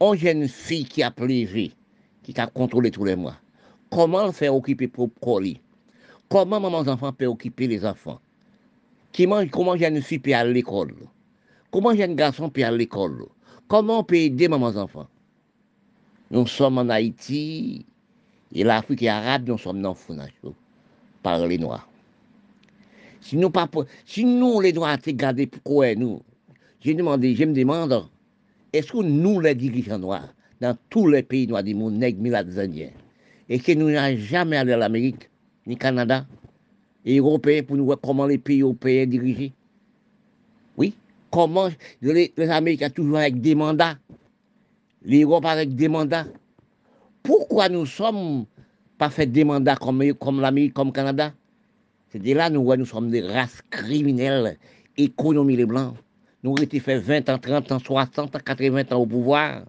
[SPEAKER 1] une jeune fille qui a plévé, qui a contrôlé tous les mois, comment le faire occuper pour colis Comment maman enfants peut occuper les enfants? Comment une fille peut aller à l'école? Comment un jeune garçon peut aller à l'école? Comment on peut aider maman enfants? Nous sommes en Haïti et l'Afrique est arabe, nous sommes dans le par les Noirs. Si nous, pas, si nous les Noirs, c'est gardé pourquoi nous? J'ai demandé, je me demande, est-ce que nous, les dirigeants noirs, dans tous les pays noirs du monde, nègres, indiens, et que nous n'avons jamais allé à l'Amérique, ni Canada, et Européens, pour nous voir comment les pays européens dirigés comment les, Américains toujours avec des mandats, l'Europe avec des mandats. Pourquoi nous sommes pas fait des mandats comme, comme l'Amérique, comme le Canada? C'est là nous nous sommes des races criminelles, économie les Blancs. Nous avons été fait 20 ans, 30 ans, 60 ans, 80 ans au pouvoir.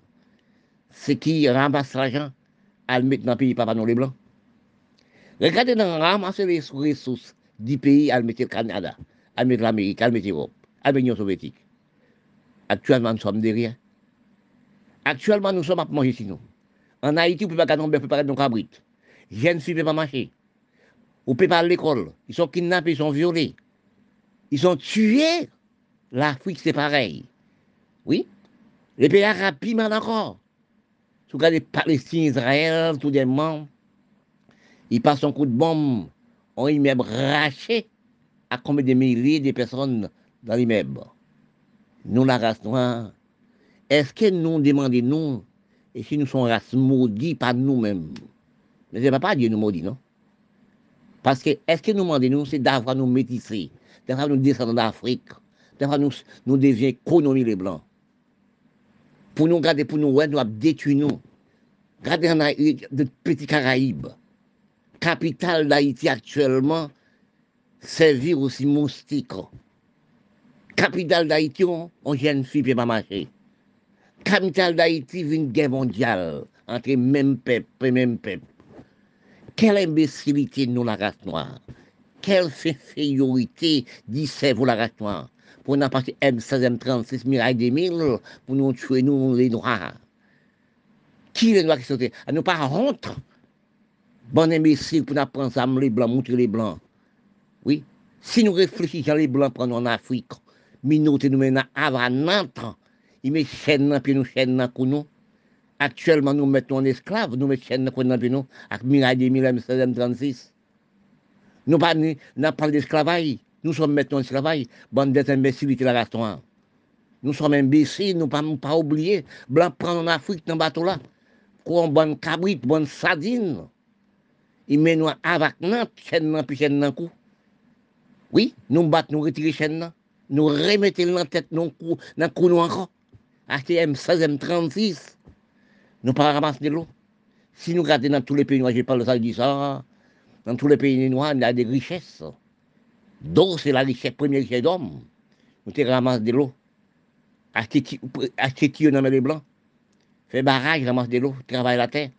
[SPEAKER 1] C'est qui ramasse l'argent? À le mettre dans le pays papa non les blancs. Regardez dans ramasser les ressources du pays à le mettre le Canada, à le l'Amérique, à le mettre l'Europe, à l'Union soviétique. Actuellement, nous sommes derrière. Actuellement, nous sommes à manger sinon. En Haïti, vous ne pouvez pas gagner, préparer nos cabrites. Jeunes filles ne peuvent pas marcher. Vous ne pouvez pas à l'école. Ils sont kidnappés, ils sont violés. Ils sont tués. L'Afrique, c'est pareil. Oui? Les pays arabes, piment encore. Si vous regardez Palestine, Israël, tout des membres, ils passent un coup de bombe, on immeuble raché à combien de milliers de personnes dans l'immeuble. Nous, la race noire, est-ce que nous demandons, et si nous sommes race maudite par nous-mêmes Mais ce n'est pas Dieu nous maudit, non? Parce que, est-ce que nous demandons, c'est d'avoir nous métisser, d'avoir nous descendre d'Afrique, d'avoir nous, nous devenir les Blancs pour nous garder, pour nous, ouais, nous détruire nous. Regardez en Haïti, de petits Caraïbes. Capitale d'Haïti actuellement, servir aussi moustique. Capitale d'Haïti, on, on jeune fille peut pas marcher. Capitale d'Haïti, une guerre mondiale entre même peuple et même peuple. Quelle imbécilité nous la race noire? Quelle infériorité vous la race noire? Pour nous partir M16, M36, Miraille 2000, pour nous tuer, nous, les Noirs. Qui les Noirs qui sont À nous pas honte. Bon imbécile pour nous prendre les Blancs, montrer les Blancs. Oui. Si nous réfléchissons, les Blancs prennent en Afrique, minute nous menons à Nantes, ils mettent chaîne puis nous chaîne dans nous. Actuellement, nous mettons en esclave, nous mettons chaîne dans nous, avec Miraille 2000, M16, M36. Nous n'avons pas d'esclavage. Nous sommes maintenant en travail, bande d'imbécilités la restaurant. Nous sommes imbéciles, nous ne pouvons pas oublier. Blanc prend en Afrique dans bateau là. Quoi, bonne cabrite, bonne sardine. Il met nous avec Nantes, chaîne puis chaîne. Oui, nous battons, nous chaîne Nous remettons dans la tête, dans le cou, nous encore. Acheter M16, M36. Nous pas ramasser de l'eau. Si nous regardons dans tous les pays noirs, je parle de ça, ça, dans tous les pays noirs, il y a des richesses. D'eau, c'est la richesse, première richesse d'homme. Nous te ramasse de l'eau. Acheter qui dans les blancs. Fait barrage, ramasse de l'eau, travaille la terre.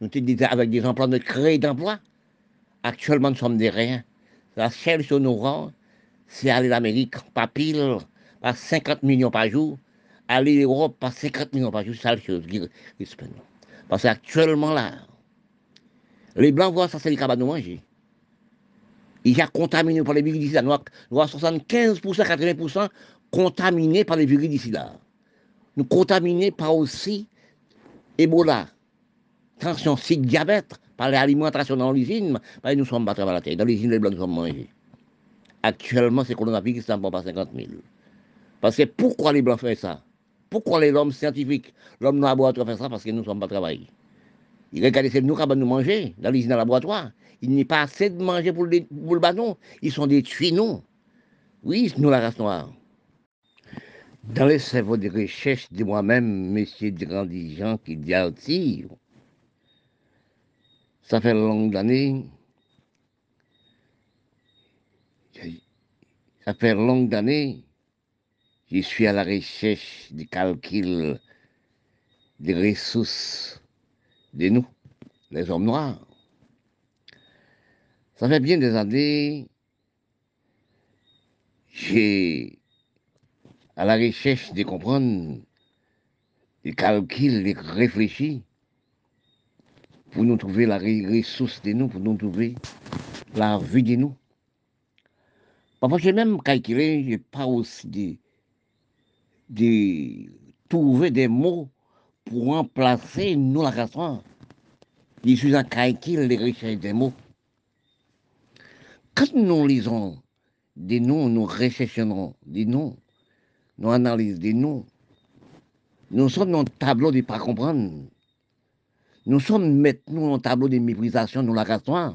[SPEAKER 1] Nous te disons avec des emplois de créer d'emplois. Actuellement, nous sommes des rien. La seule sur nos rangs, c'est aller l'Amérique, pas pile, par 50 millions par jour. Aller l'Europe, par 50 millions par jour, c'est la chose qui Parce qu'actuellement, là, les Blancs voient ça, c'est les cabanes de manger il y a contaminé par les virus Nous avons 75%, 80% contaminés par les virus là. Nous contaminés par aussi Ebola, tension, cycle, diabète, par l'alimentation dans l'usine, nous nous sommes battus à la terre. Dans l'usine, les blancs nous sommes mangés. Actuellement, c'est coronavirus qui ne pas 50 000. Parce que pourquoi les blancs font ça? Pourquoi les hommes scientifiques, l'homme dans le laboratoire fait ça? Parce que nous ne sommes pas travaillés. Ils regardent, c'est nous qui nous manger dans l'usine, dans le laboratoire. Il n'y a pas assez de manger pour le, pour ballon. Ils sont des nous. Oui, nous, la race noire. Dans les cerveaux de recherche de moi-même, messieurs gens qui divertirent, ça fait longues années, ça fait longues années, je suis à la recherche du calcul des ressources de nous, les hommes noirs. Ça fait bien des années, j'ai à la recherche de comprendre, de calculs, de réfléchir, pour nous trouver la ressource de nous, pour nous trouver la vie de nous. Parfois, j'ai même calculé, je pas aussi de, de trouver des mots pour remplacer nous la race Je suis en calcul de recherche des mots. Quand nous lisons des noms, nous recherchons des noms, nous analysons des noms, nous sommes dans le tableau de ne pas comprendre. Nous sommes maintenant dans le tableau de méprisation de la race.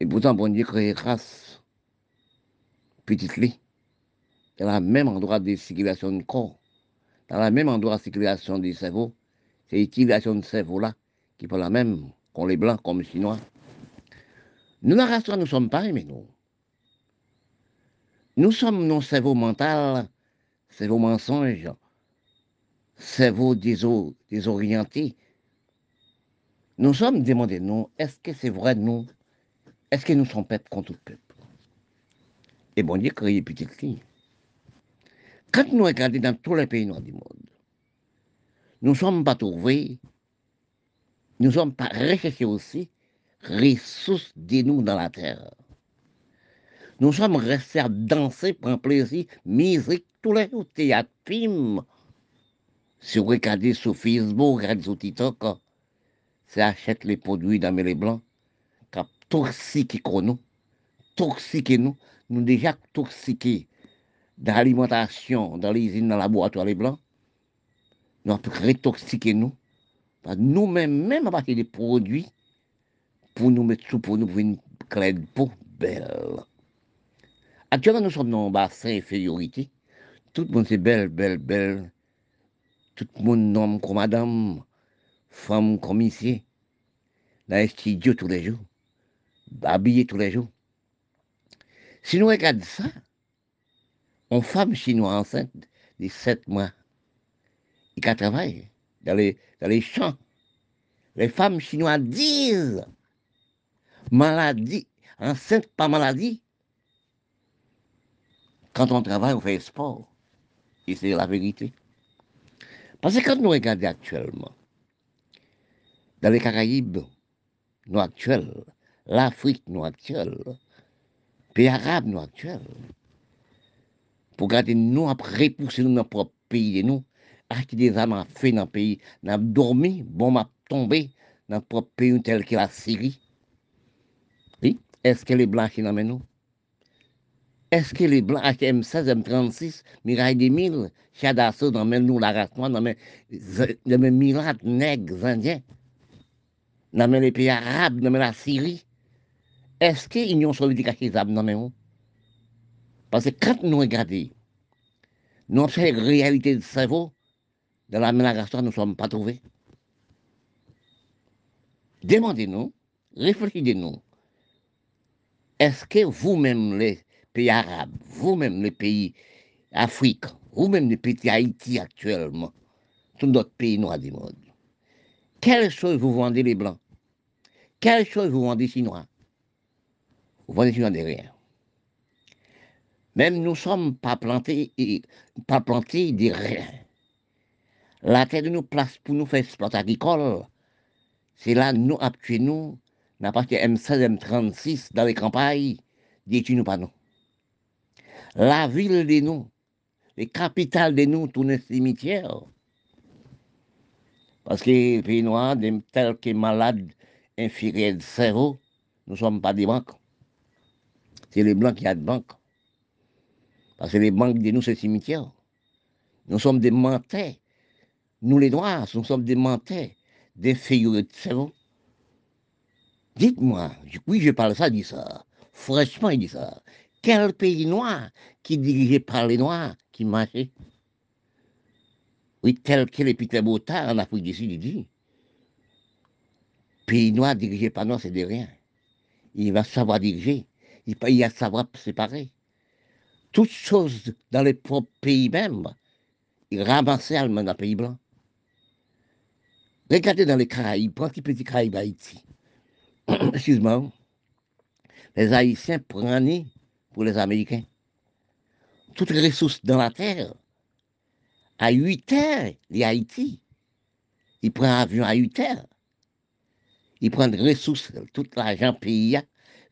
[SPEAKER 1] Et pourtant, bon Dieu crée grâce, petite lit, dans le même endroit de circulation du corps, dans le même endroit de circulation du cerveau. C'est l'utilisation de cerveau-là qui est la même qu'on les blancs, comme les chinois. Nous, la race, nous ne sommes pas mais nous. Nous sommes nos cerveaux mentaux, cerveaux mensonges, cerveaux désorientés. nous sommes demandés, nous, est-ce que c'est vrai, nous? Est-ce que nous sommes peuple contre tout peuple? Et bon Dieu créé petite fille. Quand nous regardons dans tous les pays noirs du monde, nous ne sommes pas trouvés, nous ne sommes pas recherchés aussi ressources de nous dans la terre. Nous sommes restés à danser, prendre plaisir, musique, tous les jours, théâtre, film. Si vous regardez sur Facebook, regardez sur TikTok, c'est achète les produits dans les blancs, qui toxiquent nous, toxiqués nous, nous déjà toxiqués dans l'alimentation, dans les usines, dans le laboratoire les blancs, nous avons rétoxiqué nous. Nous-mêmes, même à partir des produits, pour nous mettre sous pour nous pour une clé de peau belle. Actuellement, nous sommes dans un bassin infériorité. Tout le monde c'est belle, belle, belle. Tout le monde homme comme madame, femme comme ici. Dans les studios tous les jours? Habillé tous les jours? Si nous regardons ça, une femme chinoise enceinte de 7 mois, qui travaille dans les, dans les champs, les femmes chinoises disent maladie, enceinte pas maladie. Quand on travaille, on fait sport. Et c'est la vérité. Parce que quand nous regardons actuellement, dans les Caraïbes, nous actuels, l'Afrique, nous actuels, pays arabes, nous actuels, pour garder nous après repousser notre propre pays de nous, acheter des âmes à fait dans le pays, nous dormi, bon, m'a tombé dans notre propre pays tel que la Syrie. Oui, est-ce que les blancs qui nous nous? Est-ce que les blancs achètent M16, M36, Miraille des Mille, Chadasso, dans nous la race noire, dans les mirades nègres indiens, dans les pays arabes, dans la Syrie? Est-ce que l'Union soviétique a des âmes dans? Parce que quand nous regardons, nous observons la réalité du cerveau, dans la ménagation, nous ne sommes pas trouvés. Demandez-nous, réfléchissez-nous. Est-ce que vous-même, les pays arabes, vous-même, les pays africains, vous-même, les pays Haïti actuellement, tous d'autres pays noirs du monde, quelle chose vous vendez les Blancs? Quelle chose vous vendez les Chinois? Vous vendez les Chinois de rien. Même nous ne sommes pas plantés, pas plantés de rien. La terre de nous place pour nous faire sport agricole. C'est là, nous, actuellement, nous, n'a pas M16, M36 dans les campagnes, dit nous pas nous. La ville de nous, les capitales de nous, tous les cimetières. Parce que les pays noirs, tels que malades, infirmiers de cerveau, nous ne sommes pas des banques. C'est les blancs qui ont des banques. Parce que les banques de nous, c'est cimetières. Nous sommes des menteurs. Nous, les noirs, nous sommes des menteurs, des figures de cerveau. Dites-moi, oui, je parle ça, dit ça. Franchement, il dit ça. Quel pays noir qui dirigé par les noirs qui marchait Oui, tel que Peter Botard en Afrique du Sud, il dit. Pays noir dirigé par noirs, c'est de rien. Il va savoir diriger. Il va savoir séparer toutes choses dans les propres pays même, ils ramassaient allemand dans le pays blanc. Regardez dans les Caraïbes, petit petit Caraïbes Haïti. Excuse-moi. Les Haïtiens prennent pour les Américains. Toutes les ressources dans la terre. À 8 heures, les Haïti. Ils prennent un avion à 8 heures. Ils prennent ressources, tout l'argent pays,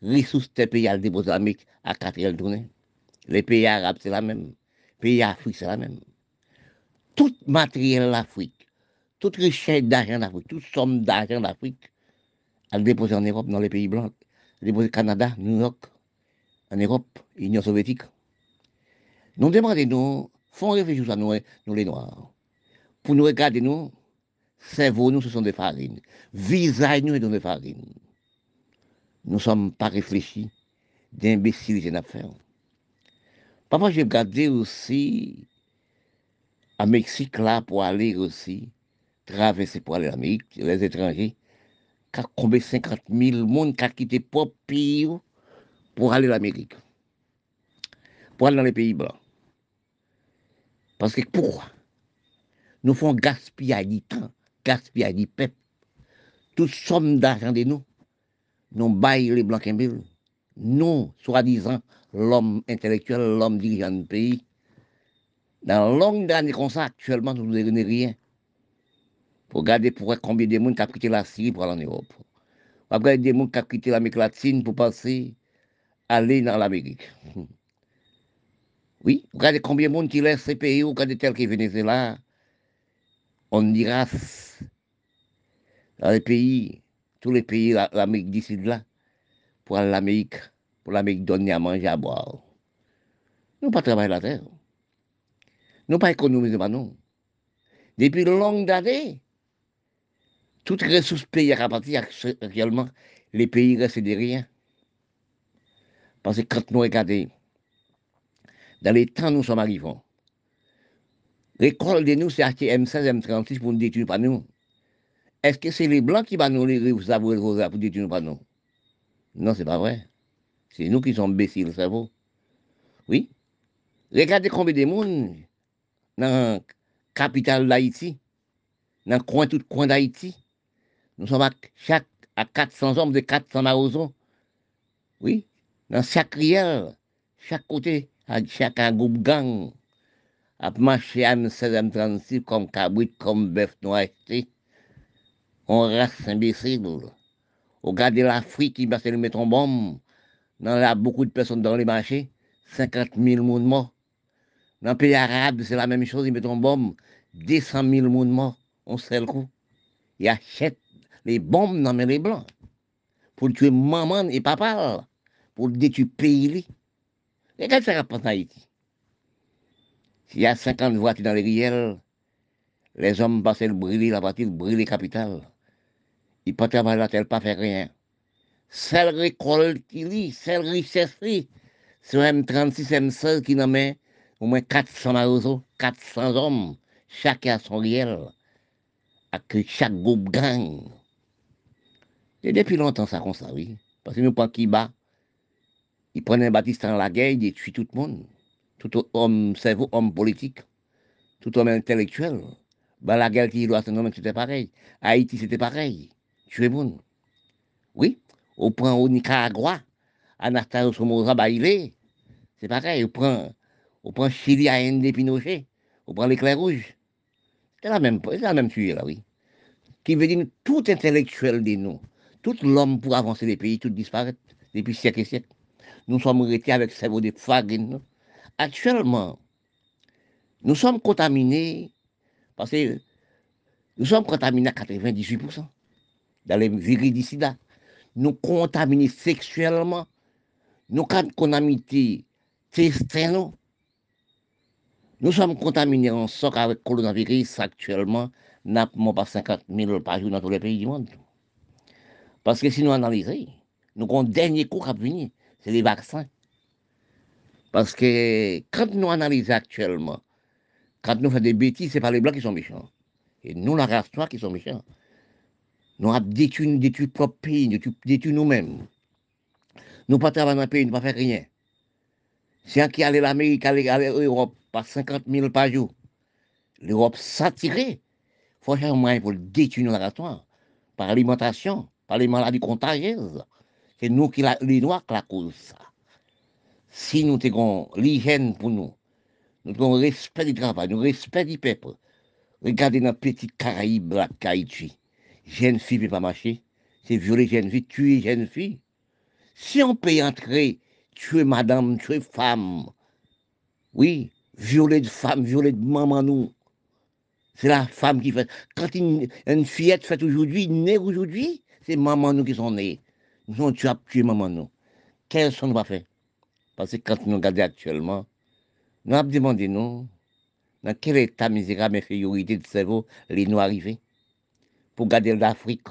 [SPEAKER 1] ressources des pays l'Amérique à 4 heures de tournée. Les pays arabes, c'est la même. Les pays africains, c'est la même. Tout matériel d'Afrique, toute richesse d'argent d'Afrique, toute somme d'argent d'Afrique, elle déposée en Europe, dans les pays blancs. Elle au Canada, New York, en Europe, Union soviétique. Nous demandons, font réfléchir à nous, nous les Noirs. Pour nous regarder, nous, cerveau, nous, ce sont des farines. Visage, nous, sont des farines. Nous ne sommes pas réfléchis d'imbécilité d'affaires. Parfois, j'ai regardé aussi à Mexique là pour aller aussi, traverser pour aller en Amérique, les étrangers, combien 50 000 monde qui ont quitté le pays pour aller en Amérique, pour aller dans les pays blancs. Parce que pourquoi? Nous faisons gaspiller du temps, gaspiller du peuple. toute somme d'argent de nous, nous baillons les blancs nous, soi-disant, l'homme intellectuel, l'homme dirigeant du pays, dans longue d'années comme ça, actuellement, nous ne donnons rien. Pour regarder pour combien de monde a quitté la Syrie pour aller en Europe. Regarder des gens qui ont quitté l'Amérique latine pour passer, aller dans l'Amérique. Oui, regardez combien de monde qui laisse ces pays, regardez tel que Venezuela, Honduras, dans les pays, tous les pays, l'Amérique d'ici là, pour l'Amérique, pour l'Amérique donner à manger, à boire. Nous pas travailler la terre. Nous pas économiser, non. Depuis longues années, toutes les ressources pays à partir actuellement, les pays restent de rien. Parce que quand nous regardons, dans les temps nous sommes arrivés, l'école de nous, c'est acheter M16, M36 pour nous détruire pas nous. Est-ce que c'est les Blancs qui vont nous les pour détruire pas nous? Non, c'est pas vrai. C'est nous qui sommes baissés le cerveau. Oui? Regardez combien de monde dans la capitale d'Haïti, dans le coin, tout coin d'Haïti. Nous sommes à, chaque, à 400 hommes de 400 marozons. Oui? Dans chaque riel, chaque côté, à chaque groupe gang, à marcher à M16, comme cabrit, comme bœuf noir. On reste imbécile. Regardez l'Afrique qui va se mettre en bombe. Dans là, beaucoup de personnes dans les marchés, 50 000 monde morts. Dans le pays arabe, c'est la même chose, ils mettent en bombe, 200 000 monde morts, on seul coup. Ils achètent les bombes dans les blancs pour tuer maman et papa, pour détruire le pays. Regardez ça en Haïti? S'il y a 50 voitures dans les riels, les hommes passent le brûler la voiture, brûler la capitale. Ils ne travailler la terre, pas faire rien. Celle récolte qui celle richesse c'est M36, M16 qui nomme au moins 400 marosos, 400 hommes, chacun à son réel, avec chaque groupe gang. Et depuis longtemps, ça comme ça, oui. Parce que nous prenons qui bat, ils prennent un baptiste dans la guerre, ils tuent tout le monde. Tout homme cerveau, homme politique, tout homme intellectuel. Bah, la guerre qui doit se nommer, c'était pareil. Haïti, c'était pareil. Tuer le monde. Oui, on prend au Nicaragua, Anastasio Somoza Bailé, c'est pareil. On prend, Chili à N.D. Pinochet, on prend l'éclair rouge. C'est la même, c'est la même tuerie, là, oui. Qui veut dire tout intellectuel de nous, tout l'homme pour avancer les pays, tout disparaît depuis siècles et siècles. Nous sommes restés avec ce cerveau de farine. Actuellement, nous sommes contaminés, parce que nous sommes contaminés à 98% dans les viridicides. Nous contaminés sexuellement, nous contaminés nous sommes contaminés en avec le coronavirus actuellement, nous pas 50 000 par jour dans tous les pays du monde. Parce que si nous analysons, nous avons dernier coup à venir, c'est les vaccins. Parce que quand nous analysons actuellement, quand nous faisons des bêtises, ce n'est pas les blancs qui sont méchants. Et nous, la race noire, qui sont méchants. Nous avons détruit notre propre pays, nous détruit nous-mêmes. Nous ne pas travailler dans le pays, nous ne pas faire rien. Si un qui allait l'Amérique, allait l'Europe, par 50 000 par jour, l'Europe s'attirait. Faut chercher un moyen pour détruire race noire. Par l'alimentation, par les maladies contagieuses. C'est nous, qui les Noirs, qui la cause ça si nous avons l'hygiène pour nous, nous avons respect du travail, le respect du peuple, regardez notre petite Caraïbe, la Haïti, jeune fille ne peut pas marcher, c'est violer jeune fille, tuer jeune fille. Si on peut entrer, tuer madame, tuer femme, oui, violer de femme, violer de maman, nous, c'est la femme qui fait. Quand une, fillette fait aujourd'hui, née aujourd'hui, c'est maman nous qui sont nés. Nous sommes tués, maman nous. Qu'est-ce qu'on va faire? Parce que quand nous regardons actuellement, nous avons demandé, nous, dans quel état misérable infériorité de cerveau les Noirs arrivés pour garder l'Afrique.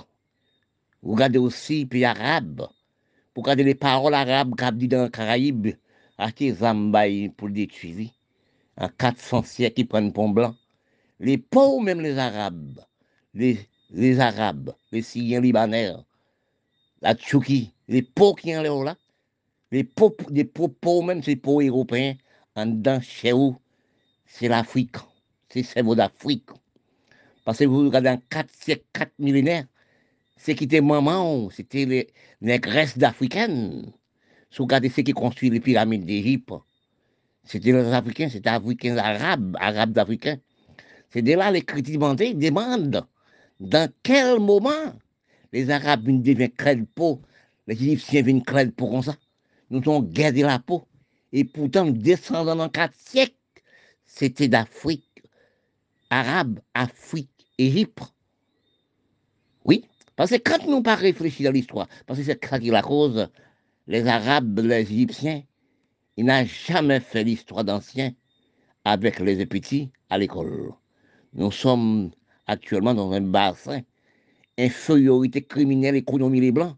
[SPEAKER 1] Pour garder aussi les pays arabes, pour garder les paroles arabes qu'on dit dans les Caraïbes, acheter Zambaï pour détruire. En 400 siècles, ils prennent pont blanc. Les pauvres, même les Arabes, les, Arabes, les Syriens libanais, la Tchouki, les pauvres qui en là, les pauvres, les pauvres, même ces pauvres européens, en dedans, chez vous, c'est l'Afrique. C'est le cerveau d'Afrique. Parce que vous regardez en 4 siècles, 4 millénaires, c'est qui était maman, c'était les négresses d'Africaines. Si vous regardez ceux qui construisent les pyramides d'Égypte, c'était les Africains, c'était Africains arabes, arabes d'Africains. C'est de là les critiques demandent dans quel moment les Arabes deviennent crève peau, les Égyptiens viennent crève peau comme ça. Nous avons gardé la peau. Et pourtant, nous descendons dans quatre siècles. C'était d'Afrique, arabe, Afrique, Égypte. Oui, parce que quand nous pas réfléchi dans l'histoire, parce que c'est ça qui la cause, les Arabes, les Égyptiens, ils n'ont jamais fait l'histoire d'anciens avec les petits à l'école. Nous sommes actuellement dans un bassin, infériorité criminelle, économie les Blancs.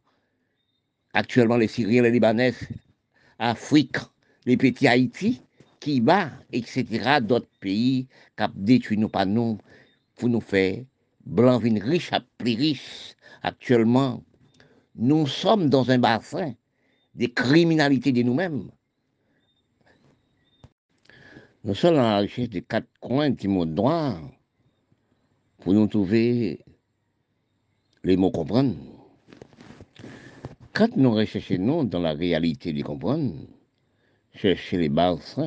[SPEAKER 1] Actuellement, les Syriens, les Libanais, Afrique, les petits Haïti, Cuba, etc., d'autres pays qui détruit nous pas nous pour nous faire blanc vin riche à plus riche. Actuellement, nous sommes dans un bassin de criminalité de nous-mêmes. Nous sommes dans la richesse des quatre coins du monde noir pour nous trouver les mots comprendre. Quand nous recherchons dans la réalité du comprendre, chercher les bases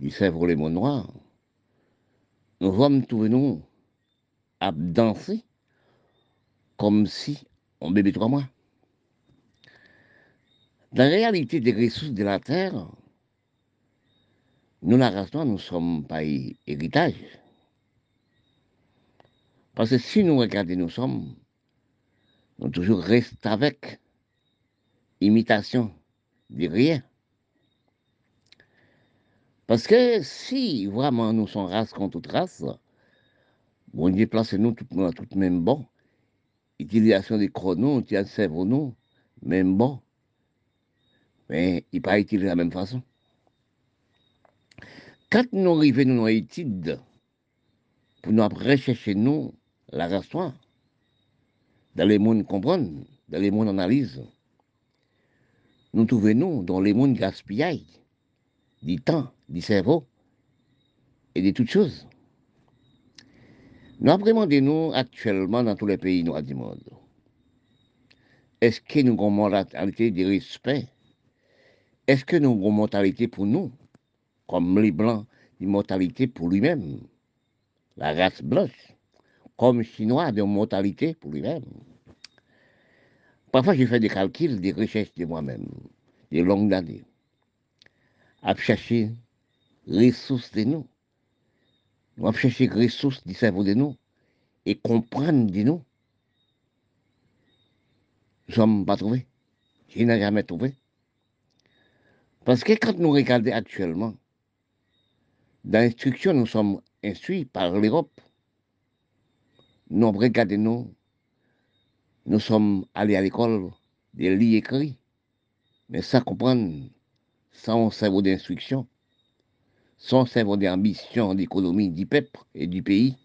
[SPEAKER 1] du cerveau les mots noirs, trouver nous à danser comme si on bébé trois mois. Dans la réalité des ressources de la terre, nous, la race nous sommes pas héritage. Parce que si nous regardons, nous sommes, nous toujours restons avec imitation de rien. Parce que si vraiment nous sommes race contre toute race, bon Dieu place nous tout, tout même bon. Utilisation des chronos, utilisation de cerveau, nous, même bon. Mais il pas utilisé de la même façon. Quand nous arrivons dans nos études, pour nous rechercher nous la race dans les mondes comprendre, dans les mondes analyse, nous trouvons nous dans les mondes gaspillage, du temps, du cerveau et de toutes choses. Nous apprenons nous actuellement dans tous les pays noirs du monde. Est-ce que nous avons une mentalité de respect? Est-ce que nous avons une mentalité pour nous, comme les Blancs, une mentalité pour lui-même, la race blanche comme chinois de mortalité pour lui-même. Parfois, je fais des calculs, des recherches de moi-même, des longues années, à chercher ressources de nous, à chercher ressources du cerveau de nous et comprendre de nous. Nous ne sommes pas trouvés. Je n'ai jamais trouvé. Parce que quand nous regardons actuellement, dans l'instruction, nous sommes instruits par l'Europe nous, regardez-nous, nous sommes allés à l'école des lits écrits, mais sans comprendre, sans cerveau d'instruction, sans cerveau d'ambition d'économie du peuple et du pays.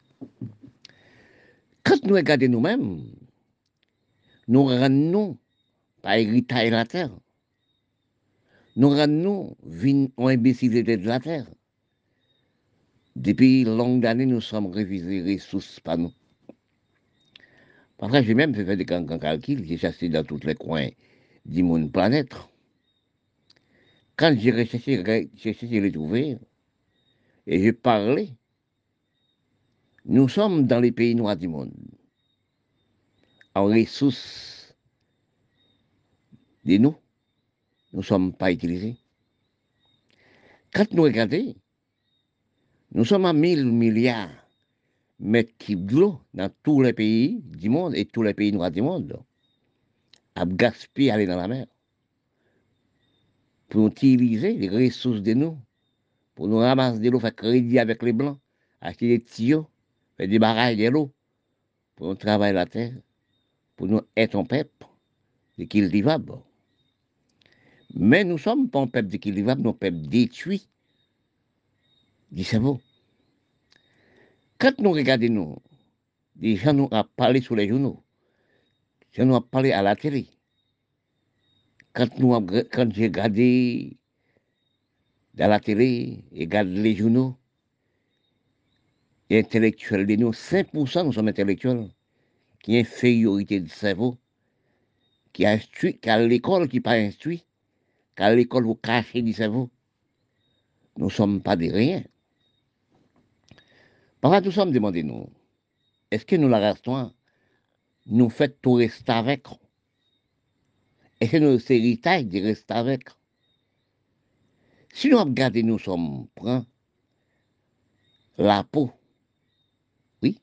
[SPEAKER 1] Quand nous regardons nous-mêmes, nous rendons par héritage de la terre. Nous rendons en imbécilité de la terre. Depuis longues années, nous sommes révisés ressources par nous. Parfois, j'ai même fait des calculs, j'ai chassé dans tous les coins du monde planète. Quand j'ai recherché, j'ai les trouver, et j'ai parlé, nous sommes dans les pays noirs du monde, en ressources de nous, nous ne sommes pas utilisés. Quand nous regardons, nous sommes à 1000 milliards mettre qui de l'eau dans tous les pays du monde et tous les pays noirs du monde, à gaspiller aller dans la mer, pour utiliser les ressources de nous, pour nous ramasser de l'eau, faire crédit avec les blancs, acheter des tuyaux, faire des barrages de l'eau, pour nous travailler la terre, pour nous être un peuple d'équilibrable. Mais nous ne sommes pas un peuple d'équilibrable, nous sommes un peuple détruit du cerveau. Quand nous regardons, nous, des gens nous ont parlé sur les journaux, des gens nous ont parlé à la télé. Quand, quand j'ai regardé dans la télé et regardé les journaux, intellectuels de nous, 5% nous sommes intellectuels qui a infériorité du cerveau, qui a instruit, qui a l'école qui pas instruit, qui a l'école vous cacher du cerveau. Nous ne sommes pas des rien. Parfois, nous sommes demandés, nous, est-ce que nous la restons, nous faisons tout rester Est-ce que nous héritage de rester avec Si nous regardons, nous sommes prend la peau, oui,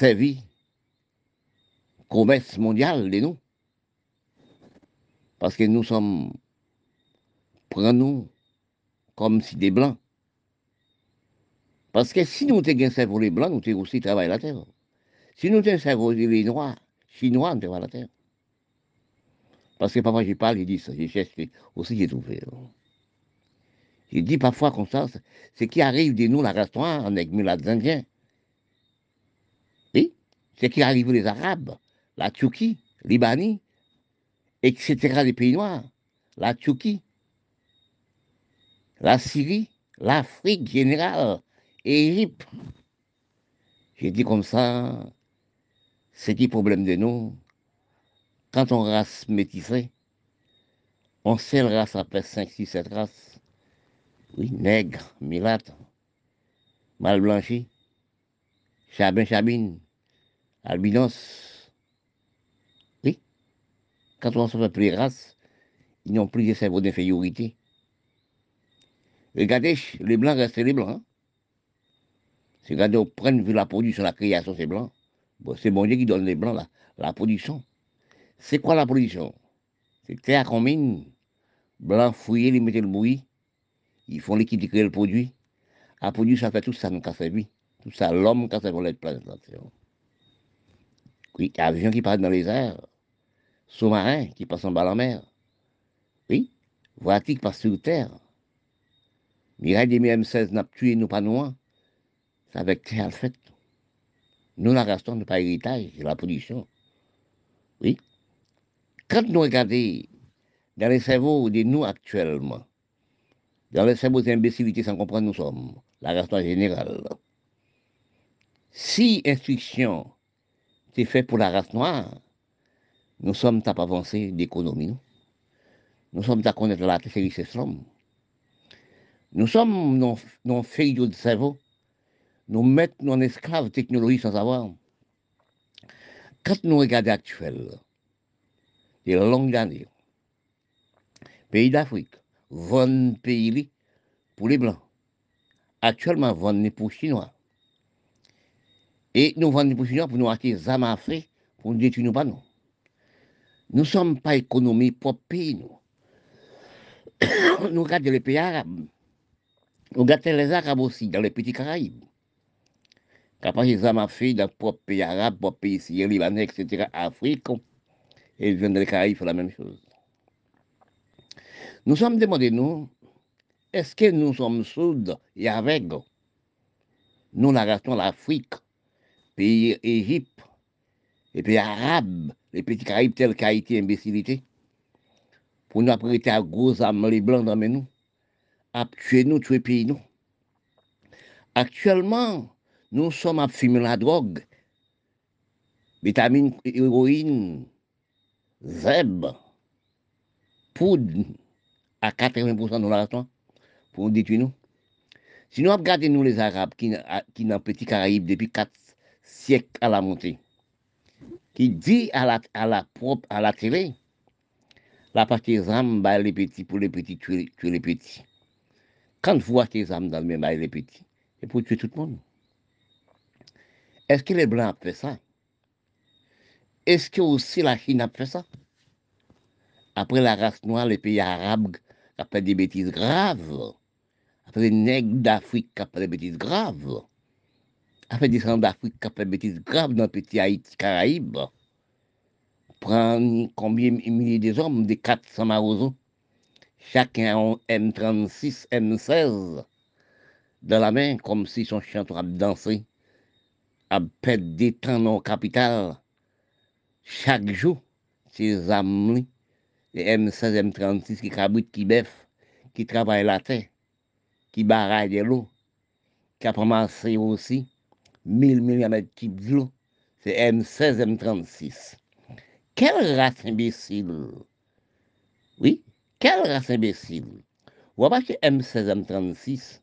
[SPEAKER 1] vie, commerce mondial de nous. Parce que nous sommes, prenons comme si des blancs. Parce que si nous avons un cerveau les blancs, nous avons aussi travaillé la terre. Si nous avons un cerveau les noirs, chinois, nous travaillons la terre. Parce que parfois, je parle, je dis ça, je cherche aussi, j'ai trouvé. J'ai dit parfois comme ça, ce qui arrive de nous, la restaurant, avec les Indiens. Oui, ce qui arrive les Arabes, la Turquie, Libanais, etc., les pays noirs, la Turquie, la Syrie, l'Afrique générale, Égypte. J'ai dit comme ça, c'est qui problème de nous Quand on race métissée, on sait la race après 5, 6, 7 races. Oui, nègre, milate, mal blanchi, chabin, chabine, albinos. Oui, quand on se fait plus races, ils n'ont plus de cerveau d'infériorité. Regardez, les blancs restent les blancs. Hein. Regardez, on prend vu la production, la création, c'est blanc. C'est bon Dieu qui donne les blancs, la, la production. C'est quoi la production C'est terre qu'on mine, blanc fouillé, ils mettent le bruit, ils font l'équipe qui le produit. À produit, ça fait tout ça, nous, a vie. Tout ça, l'homme a servi la plantation. Oui, avion qui passe dans les airs, sous-marin qui passe en bas la mer. Oui, voiture qui passe sur terre. Mirage des M16 n'a tué nous pas. Hein. C'est avec terre fait. Nous, la restons, nous pas héritage, c'est la production. Oui. Quand nous regardons dans les cerveaux de nous actuellement, dans les cerveaux d'imbécilité sans comprendre nous sommes, la restons générale, si instruction c'est fait pour la race noire, nous sommes à avancer d'économie. Nous sommes à connaître la richesse l'homme. Nous sommes nos, nos de cerveau. Nous mettons en esclaves technologie sans savoir. Quand nous regardons actuellement, des longues années, pays d'Afrique, vont pays pour les Blancs. Actuellement, vont pour les Chinois. Et nous vendons pour les Chinois pour nous acheter des armes à feu pour nous détruire nos panneaux. Nous ne sommes pas économie pour pays, nous. nous regardons les pays arabes. On gâte les Arabes aussi, dans les petits Caraïbes. Quand les hommes fait dans les pays arabes, les pays syriens, libanais, etc., Afrique, et ils viennent des Caraïbes, font la même chose. Nous sommes demandés, nous, est-ce que nous sommes soudes et avec nous, la restons l'Afrique, pays Égypte, les pays arabes, les petits Caraïbes tels qu'Haïti, imbécilité, pour nous apprêter à gros âmes les blancs dans nous à tuer nous, tuer pays nous. Actuellement, nous sommes à fumer la drogue, vitamine, héroïne, zeb, poudre à 80% de l'argent pour détruire nous. Si nous regardons nous les Arabes qui, qui dans petit Caraïbes depuis 4 siècles à la montée, qui dit à la, propre, à la télé, la partie des les petits pour les petits tuer les petits. Quand vous voyez tes âmes dans le même les petits, c'est pour tuer tout le monde. Est-ce que les Blancs ont fait ça? Est-ce que aussi la Chine a fait ça? Après la race noire, les pays arabes ont fait des bêtises graves. Après les nègres d'Afrique qui ont fait des bêtises graves. Après des descendants d'Afrique qui ont fait des bêtises graves dans le petit Haïti, Caraïbes. Prendre combien de milliers d'hommes, des 400 marozos chacun a un M36, M16 dans la main, comme si son chanteur a dansé, a perdre des temps dans capital. Chaque jour, ces amis, les M16, M36 qui cabritent, qui beffent, qui travaillent la terre, qui barraillent l'eau, qui a ramassé aussi 1000 mm de c'est M16, M36. Quelle race imbécile Oui, quelle race imbécile Vous voyez que M16, M36,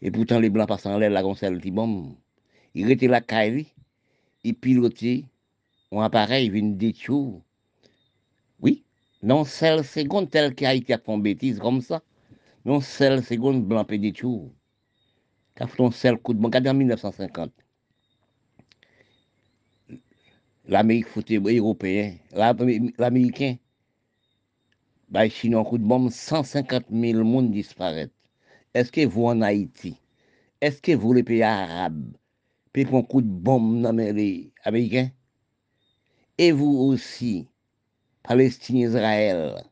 [SPEAKER 1] et pourtant les blancs passent en l'air, la gonzelle bombe. Ils étaient la caille, ils pilotaient un appareil, viennent détruire. Oui, non seule seconde, tel qu'Haïti a fait une bêtise comme ça, non seule seconde, blanc peut détruire. Quand on seul coup de bon, en 1950, l'Amérique foutait européen, l'Américain, bah, Chinois, coup de bombe, 150 000 monde disparaissent. Est-ce que vous en Haïti, est-ce que vous les pays arabes, puis un coup de bombe dans les Américains? Et vous aussi, Palestine, Israël,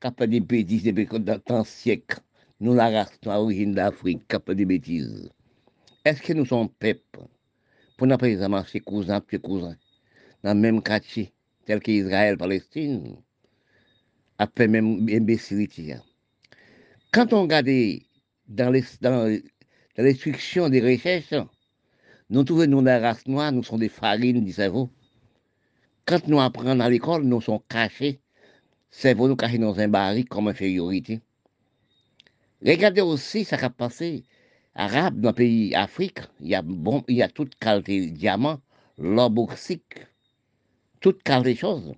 [SPEAKER 1] capable des bêtises depuis tant siècles, nous la race d'origine d'Afrique, capable des bêtises. Est-ce que nous sommes peuple pour ne pas marcher cousin puis cousin dans le même quartier, tel qu'Israël, Palestine, après même imbécilité. Quand on regarde dans l'instruction des recherches, nous trouvons nous la race noire, nous sommes des farines du cerveau. Quand nous apprenons à l'école, nous sommes cachés, cerveau nous cachés dans un baril comme infériorité. Regardez aussi ce qui a passé arabe dans le pays Afrique. Il y a, bon, il y a toute qualité de diamant, l'or bauxique, toute qualité de choses.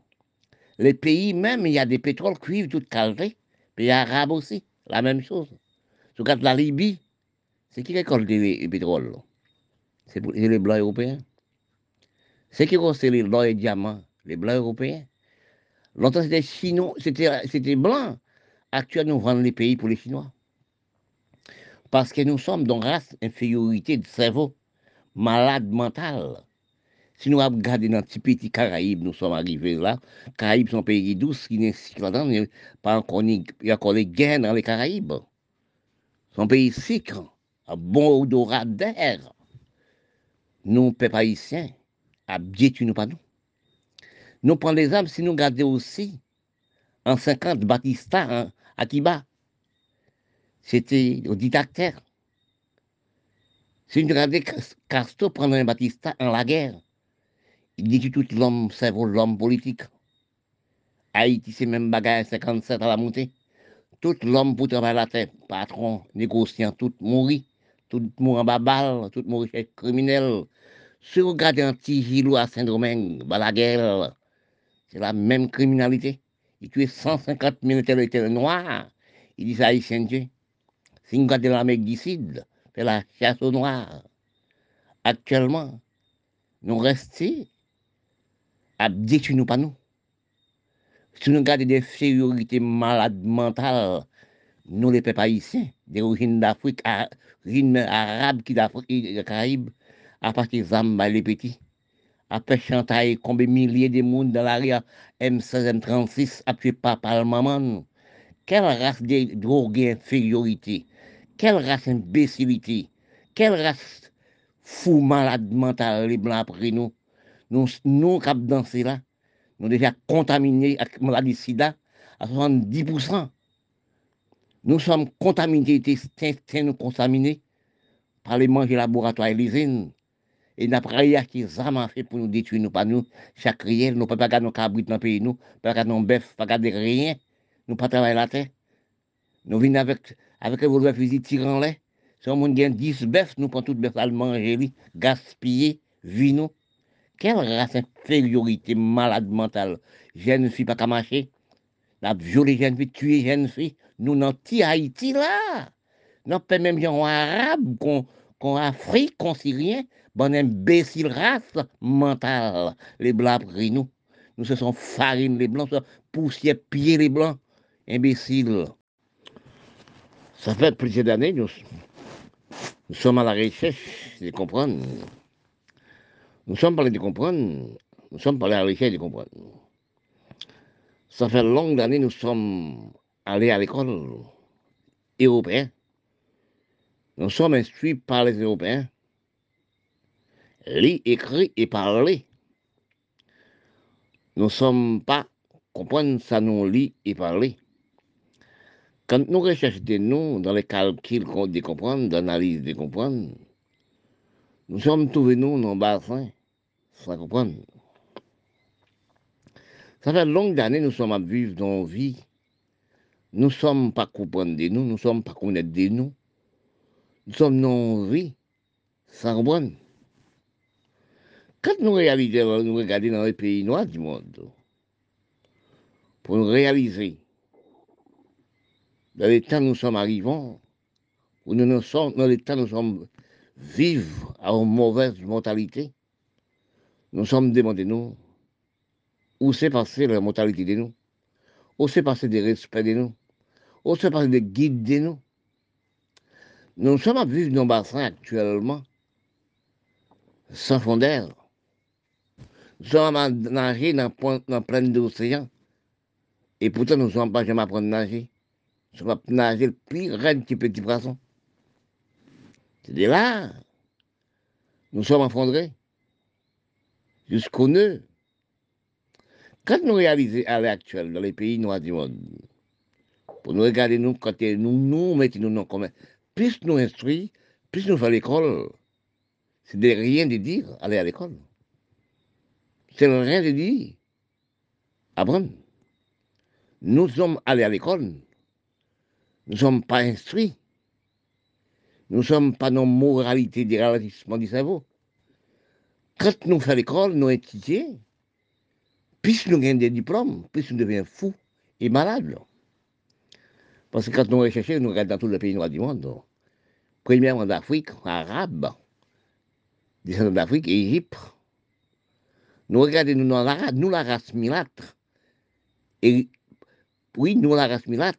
[SPEAKER 1] Les pays même, il y a des pétroles cuivre, toute qualité. Pays arabes aussi, la même chose. Si vous la Libye, c'est qui récolte le pétrole C'est les blancs européens. C'est qui récolte l'or et diamants Les blancs européens. Longtemps, c'était chinois, c'était blanc. Actuellement, nous vendons les pays pour les Chinois. Parce que nous sommes dans race infériorité de cerveau, malade mental. Si nous regardons dans petit petit Caraïbes, nous sommes arrivés là. Caraïbes sont pays douces qui n'est pas encore, il y a encore les guerres dans les Caraïbes. Son pays sick, un bon odorat d'air. Nous, peuple à nous pas nous. Nous prenons les âmes si nous regardons aussi en 50 Batista à Kiba c'était au dictateur. Si nous regardons Castro prendre un Batista en la guerre, il que tout l'homme, c'est l'homme politique. Haïti, c'est même bagarre 57 à la montée. Tout l'homme pour travailler la terre, patron, négociant, tout mourir, tout mourir en babal, tout mourir chez criminel. Si vous regardez un petit Gilou à Saint-Domingue, la guerre, c'est la même criminalité. Il tue 150 militaires noirs. Il dit Haïtien Dieu. Si nous regardons l'Amérique du Sud, c'est la chasse aux noirs. Actuellement, nous restons à détruire nous pas nous. Si nous regardons des infériorités malades mentales, nous les peuples haïtiens, des origines d'Afrique, origines arabes qui d'Afrique des Caraïbes, à partir de Zamba les petits, après chanter combien de milliers de monde dans l'arrière M16, M36, appuyé par le maman. Quelle race de drogue infériorité? Quelle race imbécilité, quelle race fou malade mentale les blancs après nous? Nous, nous qui dansé là, nous déjà contaminés avec la maladie sida à 70%. Nous sommes contaminés, nous contaminés par les manger laboratoires et l'usine. Et n'a pas qui ont fait pour nous détruire, nous pas nous, chaque riel, nous pas garder nos cabrit dans le pays, nous, pas garder nos bœufs, pas garder rien, nous pas travailler la terre. Nous venons avec avec un voleur fusil tirant les. Si on a 10 bœufs, nous prenons tout bœuf allemand, gaspiller, vino. Quelle race infériorité malade mentale. Jeune fille pas qu'à marcher. La violée jeune fille, tuer jeune fille. Nous, dans Haïti là. Non, pas même gens arabes, qu'on Afrique, qu'on Syrien, bon imbécile race mentale. Les blancs pris nous. Nous, ce sont farine les blancs, poussière pied les blancs. Imbéciles. Ça fait plusieurs années, nous, nous sommes à la recherche de comprendre. Nous sommes parlés de comprendre. Nous sommes parlés à la recherche de comprendre. Ça fait longues années, nous sommes allés à l'école européenne. Nous sommes instruits par les Européens. Lire, écrit et parler. Nous ne sommes pas comprendre ça nous lit et parler. Quand nous recherchons des noms dans les calculs de comprendre, d'analyse de comprendre, nous sommes trouvés nous dans le bassin Ça comprendre. Ça fait longue années nous sommes à vivre dans la vie. Nous ne sommes pas comprendre de nous, nous ne sommes pas connaître de nous. Nous sommes dans la vie. Ça comprendre. Quand nous réalisons, nous regardons dans les pays noirs du monde, pour nous réaliser, dans l'état où nous sommes arrivés, où nous, sommes, dans l'état où nous sommes vivre à une mauvaise mentalité, nous sommes demandés, nous, où s'est passé la mentalité de nous, où s'est passé le respect de nous, où s'est passé le guide de nous? Nous sommes à vivre dans le bassin actuellement, sans fond d'air. Nous sommes nager dans, dans plein d'océan. Et pourtant, nous ne sommes pas jamais à nager. Nous sommes nager plus raide petit petit poisson. C'est de là. Nous sommes effondrés. Jusqu'au nœud. Quand nous réalisons à l'heure actuelle dans les pays noirs du monde, pour nous regarder, nous, quand nous nous mettons nous comme plus nous instruisons, plus nous faisons l'école, c'est de rien de dire aller à l'école. C'est rien de dire apprendre. Nous sommes allés à l'école. Nous ne sommes pas instruits. Nous ne sommes pas dans moralité du ralentissement du cerveau. Quand nous faisons l'école, nous étudions, plus nous gagnons des diplômes, plus nous devenons fous et malades. Parce que quand nous recherchons, nous regardons dans tous les pays noirs du monde. Premièrement d'Afrique, arabe, descendants d'Afrique, Égypte. Nous regardons, nous, la, nous la race milâtre. Et oui, nous la race milâtre.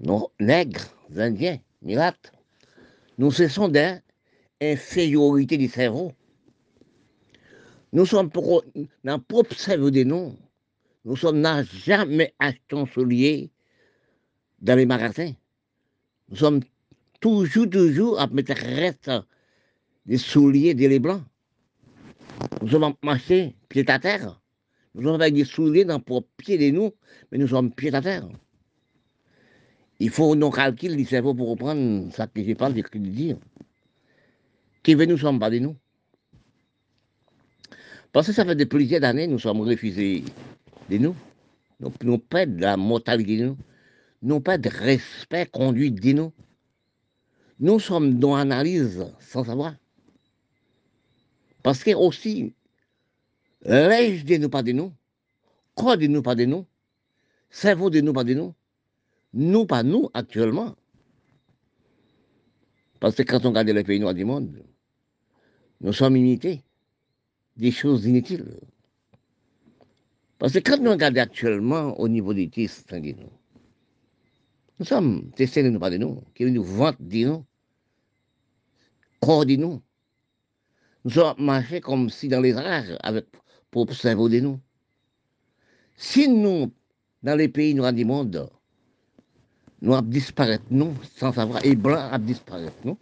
[SPEAKER 1] Nous, nègres, indiens, milâtres. Nous cessons d'infériorité du cerveau. Nous sommes pour, dans le propre cerveau de nous. Nous sommes n'a jamais acheté un soulier dans les magasins. Nous sommes toujours, toujours à mettre reste des souliers des les blancs. Nous sommes marchés pied à terre. Nous sommes avec des souliers dans le pied de nous, mais nous sommes pieds à terre. Il faut nos calculs du cerveau pour reprendre ça que je parle de dire. Qui veut nous sommes pas de nous. Parce que ça fait de plusieurs années nous sommes refusés de nous. Nous pas de la mortalité de nous. Nous pas de respect conduit de nous. Nous sommes dans l'analyse sans savoir. Parce que aussi, l'âge de nous pas de nous, corps de nous pas de nous, cerveau de nous pas de nous, nous pas nous actuellement. Parce que quand on regarde les pays noirs du monde, nous sommes imités des choses inutiles. Parce que quand nous regardons actuellement au niveau des de nous, nous sommes testés de nous pas de nous, qui nous vantent de nous, corps de nous. Nous sommes marchés comme si dans les airs avec pour cerveau de nous. Si nous, dans les pays noirs du monde, nous avons disparaître, nous, sans savoir, et blancs avons disparaître, nous,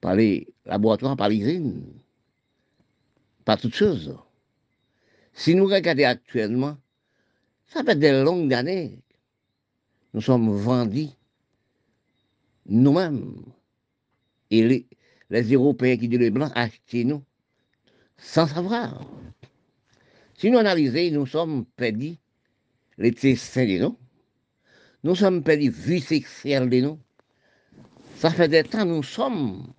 [SPEAKER 1] par les laboratoires, par les usines, par toutes choses. Si nous regardons actuellement, ça fait des longues années, nous sommes vendus nous-mêmes. Et les, les Européens qui disent les Blancs achetent nous sans savoir. Si nous analysons, nous sommes perdus les testins de nous. Nous sommes perdus vie sexuelle de nous. Ça fait des temps, nous sommes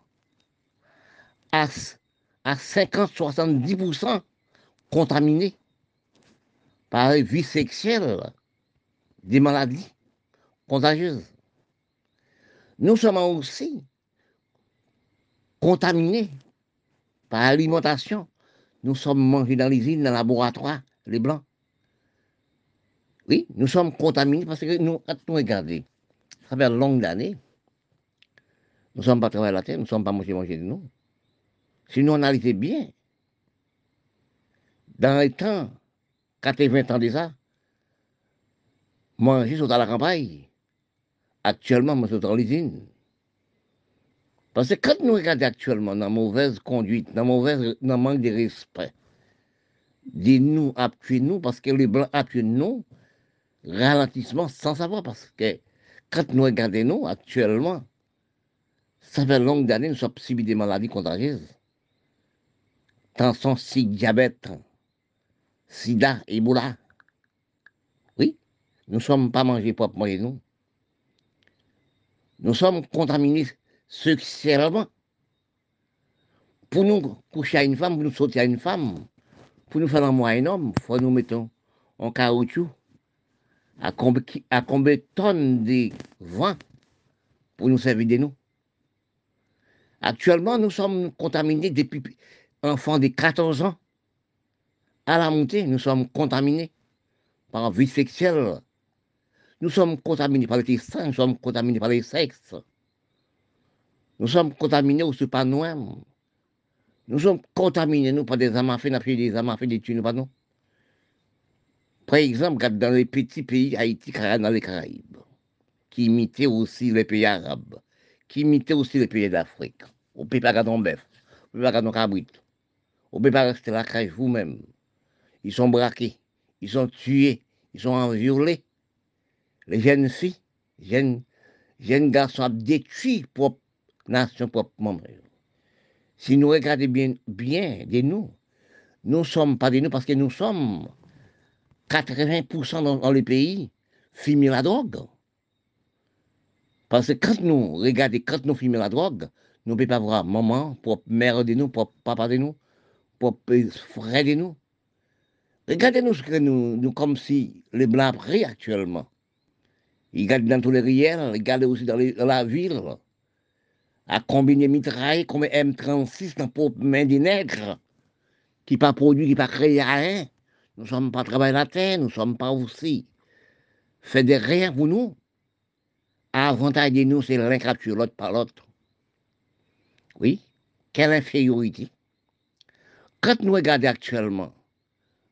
[SPEAKER 1] à, à 50-70% contaminés par la vie sexuelle des maladies contagieuses. Nous sommes aussi contaminés par l'alimentation. Nous sommes mangés dans l'usine, dans le laboratoire, les blancs. Oui, nous sommes contaminés parce que nous, quand nous regardons, ça fait longue années, nous ne sommes pas travaillés la terre, nous ne sommes pas mangés, mangés de nous. Si nous analysons bien, dans les temps, 80 ans déjà, manger sont à la campagne. Actuellement, moi, suis dans l'usine. Parce que quand nous regardons actuellement dans mauvaise conduite, dans le manque de respect, dis-nous, appuyez-nous, parce que les Blancs appuient nous, ralentissement sans savoir, parce que quand nous regardons nous actuellement, ça fait longue années, nous sommes subis des maladies contagieuses. tension, si diabète, sida, Ebola. Oui, nous ne sommes pas mangés proprement nous. Nous sommes contaminés sexuellement. Pour nous coucher à une femme, pour nous sauter à une femme, pour nous faire un moi un homme, il faut nous mettons en caoutchouc à combien, à de tonnes de vent pour nous servir de nous. Actuellement, nous sommes contaminés depuis enfants de 14 ans à la montée. Nous sommes contaminés par vie sexuelle. Nous sommes contaminés par les testins, nous sommes contaminés par les sexes. Nous sommes contaminés aussi par nous-mêmes. Nous sommes contaminés, nous, par des amafés, des amafés, des tunes, pas nous. Par exemple, dans les petits pays, Haïti, dans les Caraïbes, qui imitaient aussi les pays arabes, qui imitaient aussi les pays d'Afrique. On ne peut pas regarder un bœuf, on ne peut pas regarder un cabrit, on ne peut pas rester là, vous-même. Ils sont braqués, ils sont tués, ils sont violés. Les jeunes filles, jeunes, jeunes garçons détruits pour la nation proprement. Si nous regardons bien, bien de nous, nous sommes pas de nous parce que nous sommes 80% dans, les pays fumer la drogue. Parce que quand nous regardons, quand nous fumons la drogue, nous ne pouvons pas voir maman, pour mère de nous, pour papa de nous, pour frère de nous. Regardez-nous ce que nous, nous, comme si les blancs pris actuellement. Ils regardent dans tous les riels, ils regardent aussi dans, la ville. À combiner mitraille comme M36 dans la main des nègres, qui pas produit, qui pas créé rien. Nous ne sommes pas travailler la terre, nous ne sommes pas aussi rien pour nous. Avantage de nous, c'est l'un capture l'autre par l'autre. Oui, quelle infériorité. Quand nous regardons actuellement,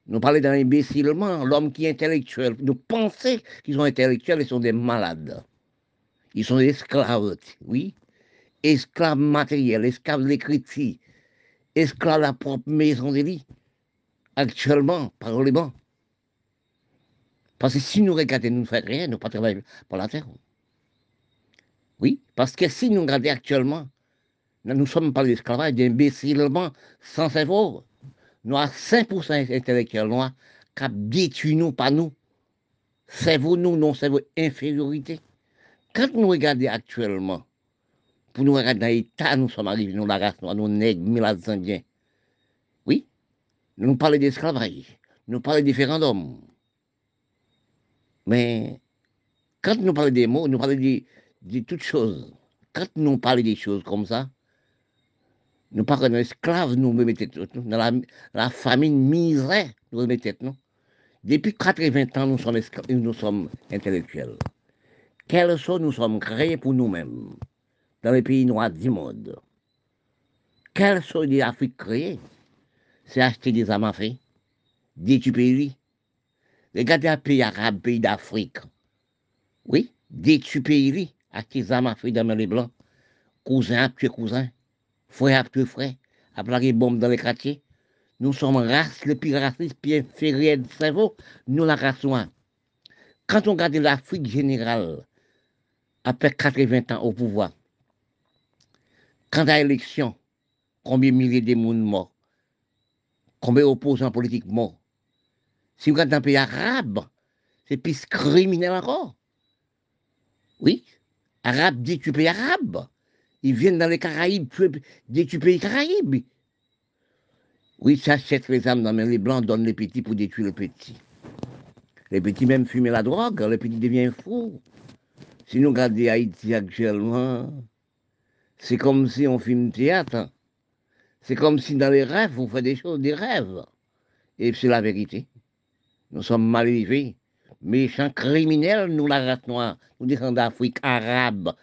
[SPEAKER 1] nous parlons d'un imbécilement, l'homme qui est intellectuel, nous pensons qu'ils sont intellectuels, ils sont des malades. Ils sont des esclaves, oui? Esclaves matériels, esclaves de l'écriture, esclaves de la propre maison de vie actuellement, parlement. Parce que si nous regardons, nous ne faisons rien, nous ne pas travailler pour la terre. Oui, parce que si nous regardons actuellement, nous ne sommes pas l'esclavage d'imbécilement sans cerveau. Nous avons 5% intellectuels noirs qui détruit nous, pas nous. Cerveau, nous, non cerveau, infériorité. Quand nous regardons actuellement, pour nous regarder dans l'état, nous sommes arrivés, nous, la race noire, nous, nègres, les indiens, nous parlons d'esclavage, nous parlons de référendum. Mais quand nous parlons des mots, nous parlons de, toutes choses. Quand nous parlons des choses comme ça, nous parlons d'esclaves, nous mettons nous, dans la, famine misère, nous mettons nous. Depuis 80 ans, nous sommes, nous sommes intellectuels. Quels sont nous sommes créés pour nous-mêmes, dans les pays noirs du monde Quels sont les Afriques créées c'est acheter des armes à feu, détruire pays. Regardez un pays arabe, pays d'Afrique? Oui, détruire pays, acheter des armes à feu dans les blancs. Cousin tuer cousin, frère tuer frère, à plaquer bombes dans les quartiers. Nous sommes race, le pire raciste, puis inférieur de cerveau, nous la race noire. Quand on regarde l'Afrique générale, après 80 ans au pouvoir, quand à l'élection, combien de milliers de monde morts combien d'opposants politiques morts? Si vous regardez un pays arabe, c'est plus criminel encore. Oui, arabe dit tu pays arabe. Ils viennent dans les Caraïbes, dit tu pays Caraïbes. Oui, ça achète les âmes dans les blancs donnent les petits pour détruire les petits. Les petits même fument la drogue, les petits deviennent fous. Si nous regardons Haïti actuellement, c'est comme si on filme théâtre. C'est comme si dans les rêves, on fait des choses, des rêves. Et c'est la vérité. Nous sommes mal élevés, méchants, criminels, nous, la race noire, nous descendons d'Afrique arabe.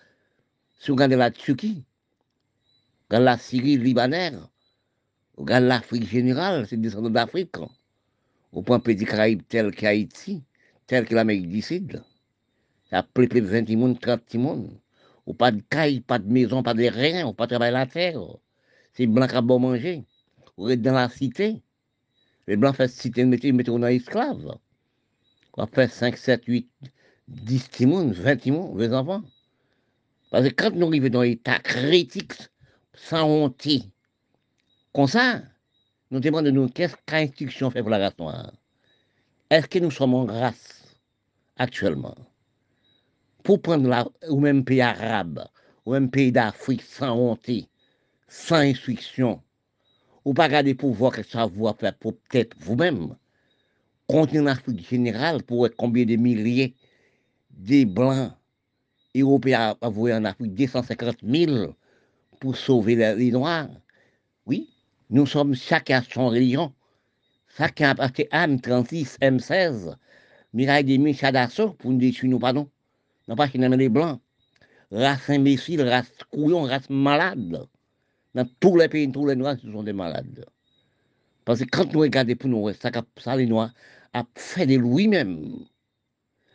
[SPEAKER 1] Si vous regardez la Turquie, dans la Syrie libanaise, regardez l'Afrique générale, c'est descendants d'Afrique. Au point petit Caraïbe tel qu'Haïti, tel que l'Amérique du Sud. Ça plus de 20 personnes, 30 personnes. Ou pas de caille, pas de maison, pas de rien, ou pas de travail la terre. C'est blanc qui bon manger. Êtes dans la cité. Les blancs font cité, ils mettent dans esclaves. On fait 5, 7, 8, 10 timons, 20 timons, 20 enfants. Parce que quand nous arrivons dans l'état critique, sans honte, comme ça, nous demandons qu'est-ce qu'instruction fait pour la race noire? Est-ce que nous sommes en race actuellement? Pour prendre la, même pays arabe, ou même pays d'Afrique sans honte, sans instruction, ou pas garder pour voir que ça vous faire pour peut-être vous-même, continuer en Afrique générale pour être combien de milliers de blancs européens avoués en Afrique, 250 000 pour sauver les Noirs. Oui, nous sommes chacun son religion. Chacun a passé M36, M16, Miraille des Michadassos pour nous détruire nous, pardon. Non pas qu'il y les blancs. Race imbécile, race couillon, race malade. Dans tous les pays, tous les noirs, ce sont des malades. Parce que quand nous regardons pour nous, ça, les noirs a fait de lui-même.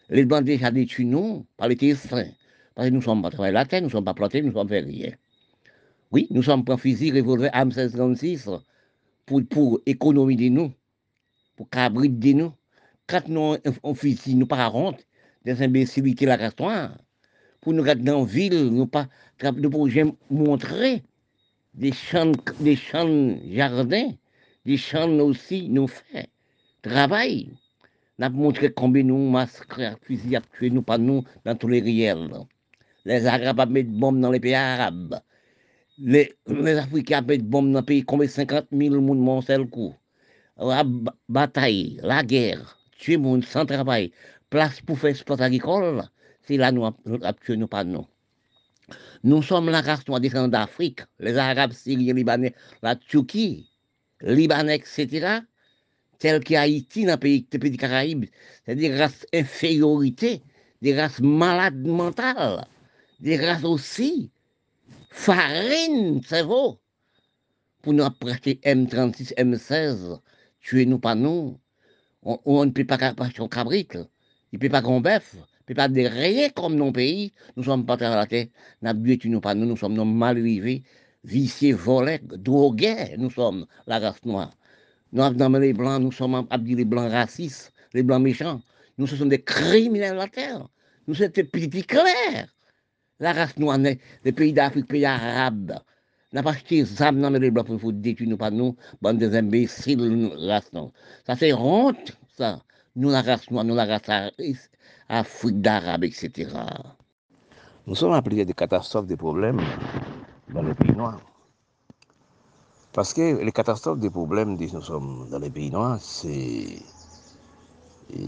[SPEAKER 1] Les blancs déjà détruits nous par les terriens. Parce que nous ne sommes pas travaillés la terre, nous ne sommes pas plantés, nous ne sommes pas rien. Oui, nous sommes pas fusil, revolver, âme 1636 pour, pour économiser nous, pour cabriter de nous. Quand nous on fusil, nous pas honte des imbécilités la restaurant. Pour nous garder dans la ville, nous pas nous pouvons montrer des champs, des champs jardins, des champs aussi nous fait travail. Nous avons montré combien nous massacrons, fusils à tuer nous, pas nous, dans tous les réels. Les Arabes mettent bombes dans les pays arabes. Les, les Africains mettent bombes dans les pays, combien 50 000 personnes mon seul coup. La bataille, la guerre, tuer monde sans travail, place pour faire sport agricole, c'est là nous tué nous pas nous. Nous sommes la race noire descendants d'Afrique, les Arabes, Syriens, Libanais, la Turquie, Libanais, etc., tel qu'Haïti dans les pays, des Caraïbes, c'est des races infériorité, des races malades mentales des races aussi. Farine, c'est vrai. Pour nous apprêter M36, M16, tuez-nous pas nous. On, ne peut pas passer au cabrit, il ne peut pas qu'on bœuf, il ne peut pas dérayer comme nos pays. Nous sommes pas à la tête, nous pas nous, nous sommes nos mal vivés, viciés, volés, drogués, nous sommes la race noire. Nous avons les blancs, nous sommes les blancs racistes, les blancs méchants. Nous sommes des criminels à la terre. Nous sommes des petits clairs la race noire, les pays d'Afrique, les pays arabes, n'a pas acheté ça dans les blancs pour détruire nous, pas nous, bande des imbéciles, race noire. Ça c'est honte, ça. Nous, la race nous, la race Afrique d'Arabe, etc. Nous sommes appelés des catastrophes, des problèmes dans les pays noirs. Parce que les catastrophes, des problèmes, nous sommes dans les pays noirs, c'est.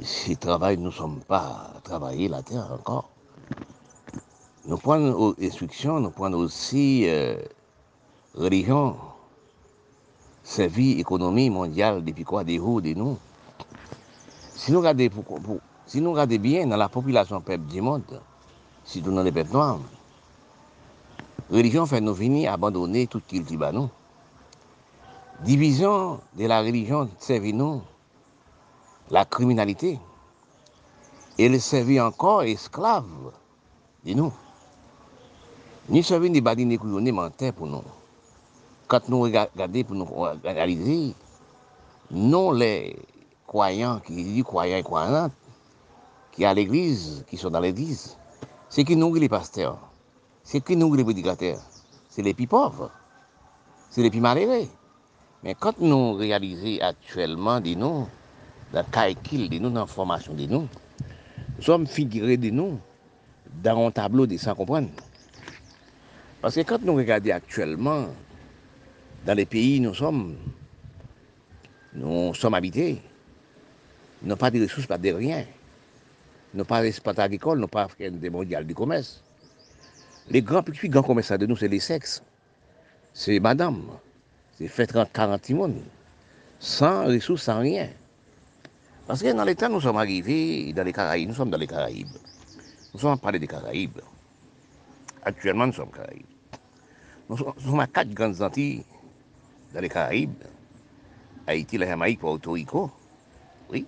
[SPEAKER 1] Si travail, nous ne sommes pas travaillés la terre encore. Nous prenons instruction, nous prenons aussi euh, religion, service, économie mondiale depuis quoi des hauts, des nous. Si nou gade, pou, pou, si nou gade bien nan la popilasyon pep di moun, si tou nan le pep noam, religyon fè nou vini abandonè tout kil ti banou. Divizyon de la religyon servi nou la kriminalité. El servi ankon esklav di nou. Ni servi ni badi ni kouyonè mantè pou nou. Kat nou gade pou nou realize, nou lè croyants qui disent croyants et croyantes, qui à l'église, qui sont dans l'église, c'est qui nous les pasteurs, c'est qui nous les prédicateurs, c'est les plus pauvres, c'est les plus malheureux. Mais quand nous réalisons actuellement de nous, dans le calcul de nous, dans la formation nous, nous sommes figurés de nous dans un tableau de sans comprendre. Parce que quand nous regardons actuellement, dans les pays où nous sommes, nous sommes habités, n'avons pas de ressources, pas de rien. N'avons pas d'espace agricole, nous n'avons pas de mondial du commerce. Les grands, plus grands commerçants de nous, c'est les sexes. C'est madame. C'est fait 30, 40 monde. Sans ressources, sans rien. Parce que dans l'état, nous sommes arrivés dans les Caraïbes. Nous sommes dans les Caraïbes. Nous sommes parlé des Caraïbes. Actuellement, nous sommes Caraïbes. Nous sommes à quatre grandes Antilles dans les Caraïbes. Haïti, la Jamaïque, Porto Rico. Oui.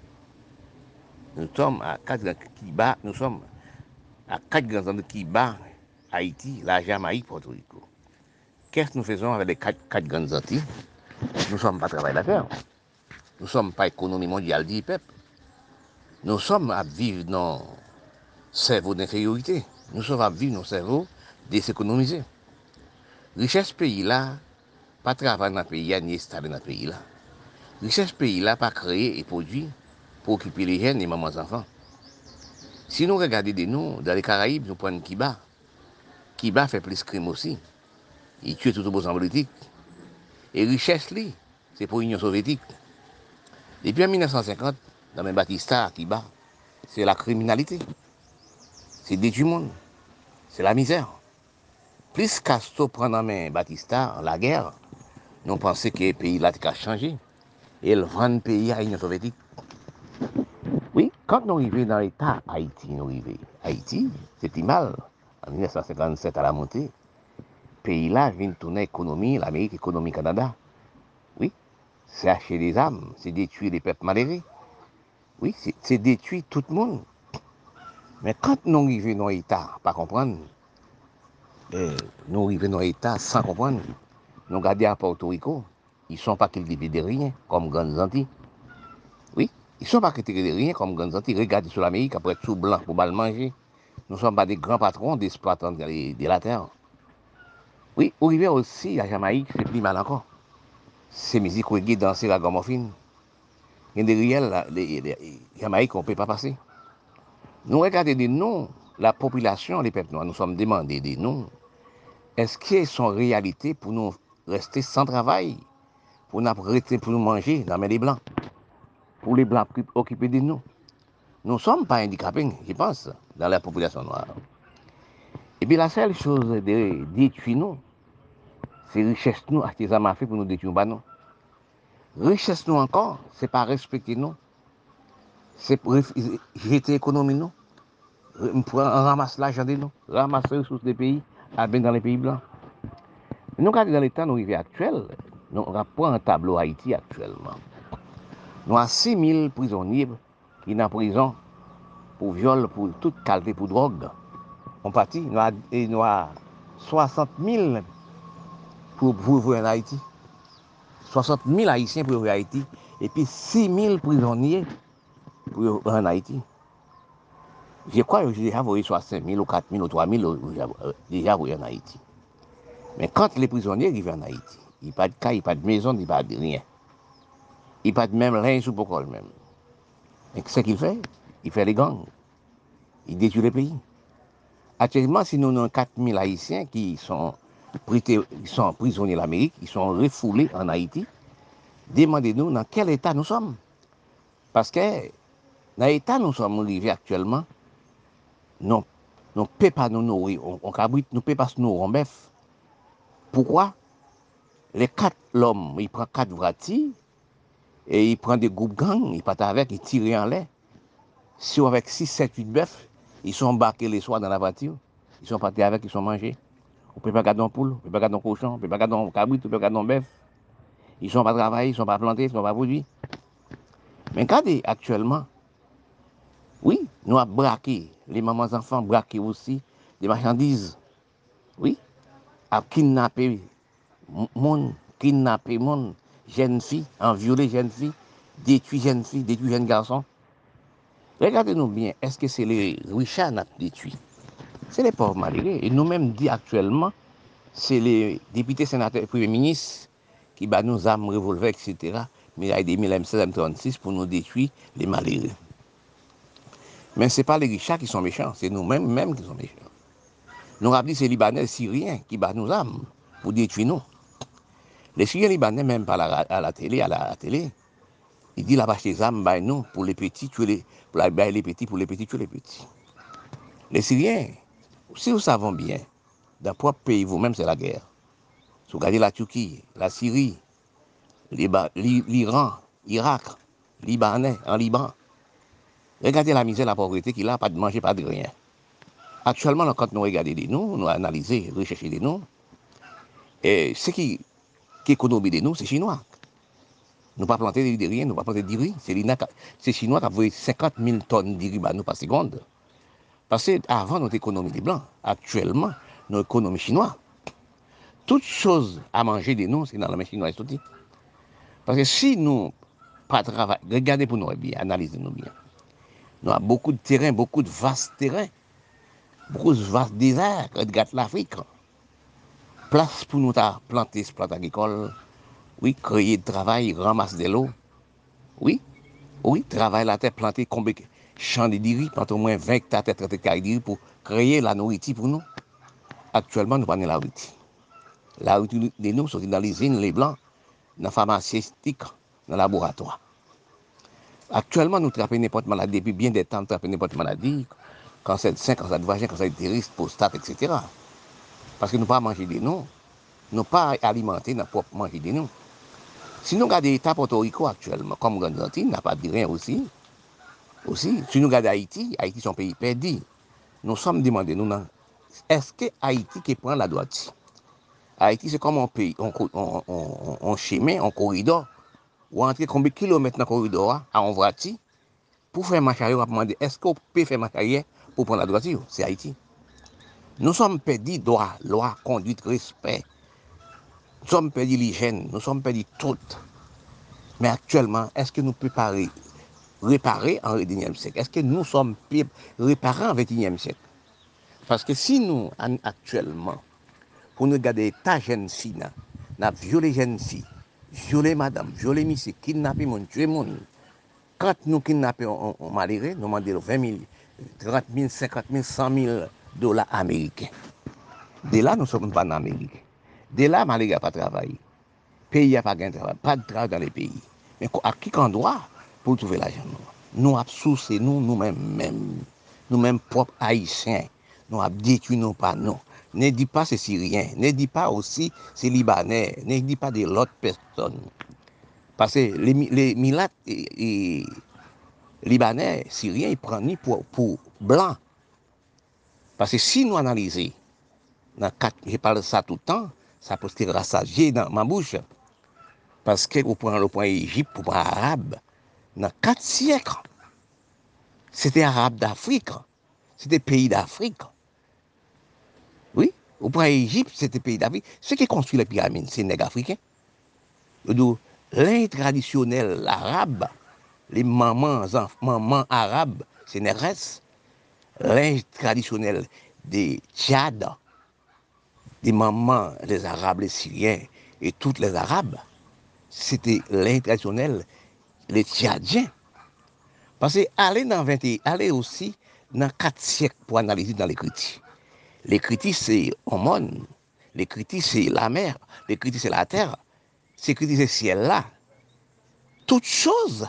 [SPEAKER 1] Nous sommes à quatre qui nous sommes à quatre qui Haïti, la Jamaïque, Porto Rico. Qu'est-ce que nous faisons avec les quatre, quatre grandes Nous ne sommes pas travail la terre. Nous ne sommes pas économie mondiale du peuple. Nous sommes à vivre dans cerveau d'infériorité. Nous sommes à vivre dans cerveau Richesse pays là, pas travailler dans le pays, ni installer dans le pays là. Richesse pays là pas créé et produit pour occuper les jeunes et mamans enfants. Si nous regardons de nous, dans les Caraïbes, nous prenons Kiba. Kiba fait plus de crimes aussi. Il tue tout le monde en politique. Et richesse, c'est pour l'Union soviétique. Depuis en 1950, dans mes Batista Kiba, c'est la criminalité. C'est le monde. C'est la misère. Plus Castro prend en main Batista, la guerre, nous pensons que le pays là a changé. Et il vend le pays à l'Union soviétique. Quand nous arrivons dans l'État Haïti, nous arrivons. Haïti, c'était mal. En 1957, à la montée, pays là vient tourner l'économie, l'Amérique, l'économie Canada. Oui, c'est acheter des armes, c'est détruire les peuples malheureux. Oui, c'est détruire tout le monde. Mais quand nous arrivons dans l'État, pas comprendre, eh, nous arrivons dans l'État sans comprendre, nous regardons à Porto Rico, ils ne sont pas qu'ils de rien, comme Grandes. Ils sont pas critiqués de rien comme grandes Antilles. Regardez sur l'Amérique, après tout blanc pour mal manger. Nous ne sommes pas des grands patrons d'exploitants de, de la terre. Oui, au rivière aussi, la Jamaïque fait plus mal encore. C'est musique reggae danser la gamophine. Il y a des riels, la, Jamaïque, on ne peut pas passer. Nous regardons des noms, la population, les peuples noirs, nous sommes demandés des noms. Est-ce qu'ils sont réalité pour nous rester sans travail, pour nous, pour nous manger dans les blancs pour les blancs occupés de nous Nous ne sommes pas handicapés, je pense, dans la population noire. Et puis la seule chose de détruire nous, c'est richesse nous, artisanat fait pour nous détruire bah non. Richesse nous encore, c'est pas respecter nous. C'est jeter l'économie nous. On ramasse l'argent de nous, ramasser les ressources des pays, à dans les pays blancs. Nous, quand dans l'état nous actuel, nous avons un tableau Haïti actuellement. Nou an 6.000 prizonib ki nan prizon pou viol, pou tout kalte, pou drog. On pati, nou an nou 60.000 pou vouve en Haiti. 60.000 Haitien pou vouve en Haiti. Et puis 6.000 prizonib pou vouve en Haiti. Je kwa yo deja voye 65.000 ou 4.000 ou 3.000 ou deja euh, voye en Haiti. Men kante le prizonib vive en Haiti, yi pa de ka, yi pa de mezon, yi pa de rien. il pas de même rien sous le même. Et ce qu'il fait, il fait les gangs. Il détruit le pays. Actuellement, si nous avons 4000 Haïtiens qui sont, prêtés, qui sont prisonniers de l'Amérique, qui sont refoulés en Haïti, demandez-nous dans quel état nous sommes. Parce que dans l'état nous sommes arrivés actuellement, non, nous ne pouvons pas nous nourrir, on ne peut pas se nourrir en bœuf. Pourquoi Les quatre l'homme, il prend quatre vratis, E yi pren de goup gang, yi pata avek, yi tire an lè. Si yo avek 6, 7, 8 bef, yi son bake le swa dan la pati yo. Yi son pati avek, yi son manje. Ou pe pa gadon poule, ou pe pa gadon kochon, ou pe pa gadon kabrit, ou pe pa gadon bef. Yi son pa travaye, yi son pa plante, yi son pa prodwi. Men kade, aktuelman, oui, nou ap brake, li maman zanfan brake osi, de machandiz, oui, ap kinnape, moun, kinnape moun, jeunes filles, en violer jeunes filles, détruire jeunes filles, détruire jeunes garçons. Regardez-nous bien, est-ce que c'est les richards qui détruit? C'est les pauvres malheureux. Et nous-mêmes, dit actuellement, c'est les députés, sénateurs premiers ministres qui battent nos armes, revolvers, etc. Mais il y a des M16, M36 pour nous détruire les malheureux. Mais ce n'est pas les richards qui sont méchants, c'est nous-mêmes même qui sommes méchants. Nous rappelons ces Libanais, Syriens qui battent nos armes pour détruire nous. Les Syriens Libanais, même pas à la télé, à la télé, ils disent là-bas des armes bah, nous, pour les petits, tuer les, pour les petits, pour les petits, tuer les petits. Les Syriens, si vous savez bien, dans propre pays, vous-même, c'est la guerre. Si vous regardez la Turquie, la Syrie, l'Iran, l'Irak, Libanais, en Liban, regardez la misère, la pauvreté qu'il a, pas de manger, pas de rien. Actuellement, quand nous regardons des noms, nous analysons, recherchons des noms, et ce qui, qui économie des noms, c'est chinois. Nous ne pas planter de rien, nous pas planter de riz. C'est chinois qui a volé 50 000 tonnes de riz par seconde. Parce qu'avant notre économie des Blancs, actuellement, notre économie chinoise, toute chose à manger de nous, c'est dans la main chinoise. Parce que si nous pas travaillons, regardez pour nous bien, analysez-nous bien. Nous avons beaucoup de terrain, beaucoup de vastes terrains, beaucoup de vastes déserts, regardez l'Afrique. Plas pou nou ta plante se plante agrikol, oui, kreye travay, ramase de lo, oui, oui, travay la te plante kombe chan de diri, plante ou mwen 20 ta te 30 kari diri pou kreye la nouriti pou nou. Aktuellement nou panen la nouriti. La nouriti de nou soti nan l'izine, le blan, nan farmacistik, nan laboratoire. Aktuellement nou trape n'importe maladi, epi bien de tan trape n'importe maladi, kanser de 5, kanser de vagin, kanser de teris, prostate, etc., Paske nou pa manje de nou. Nou pa alimante nan pop manje de nou. Si nou gade l'Etat Porto Rico aktuelman, kom Grande-Lantine, nan pa di ren osi. Osi, si nou gade Haiti, Haiti son peyi perdi. Nou som demande nou nan, eske Haiti ke pran la doati? Haiti se kom an peyi, an chemen, an koridor, ou an tre kombi kilometre nan koridor a, an vrati, pou fè macharyo apman de, eske ou pe fè macharyo pou pran la doati yo? Se Haiti. Nous sommes perdus droit, loi, conduite, respect. Nous sommes perdus l'hygiène, nous sommes perdus tout. Mais actuellement, est-ce que nous pouvons réparer, en 21e siècle Est-ce que nous sommes réparés en 21e siècle Parce que si nous, actuellement, pour nous garder ta jeune fille, nous avons violé jeune fille, violé madame, violé monsieur, kidnappé mon, tué mon. Quand nous kidnappons on, on malheureux, nous demandons 20 000, 30 000, 50 000, 100 000 dollars américains. De là, nous sommes panaméricains. De là, Malé n'a pas travaillé. Pays n'a pas de travail. Pas de travail dans les pays. Mais à qui endroit pour trouver l'argent Nous avons sourcé nous, nous-mêmes, nous-mêmes propres haïtiens. Nous avons détruit nos panneaux. Ne dis pas c'est Syrien, ne dis pas aussi c'est Libanais, ne dis pas de l'autre personne. Parce que les, les Milates et, et, Libanais, Syriens, ils prennent pour, pour blancs. Parce que si nous analysons, je parle de ça tout le temps, ça peut se rassasier dans ma bouche. Parce que vous prenez le point Égypte, vous prenez arabe, dans quatre siècles, c'était arabe d'Afrique, c'était pays d'Afrique. Oui, vous prenez Égypte, c'était pays d'Afrique. Ce qui construit les pyramides, c'est les africains. L'un traditionnel arabe, les mamans, mamans arabes, c'est négresses. L'un traditionnel des Tchad, des mamans, les Arabes, les Syriens et toutes les Arabes, c'était l'intraditionnel, les Tchadiens. Parce que aller dans 20 aller aussi dans 4 siècles pour analyser dans. Les critiques, c'est. Les critiques, c'est la mer. Les critiques, c'est la terre. Critiques, c'est le ciel là. Toutes choses,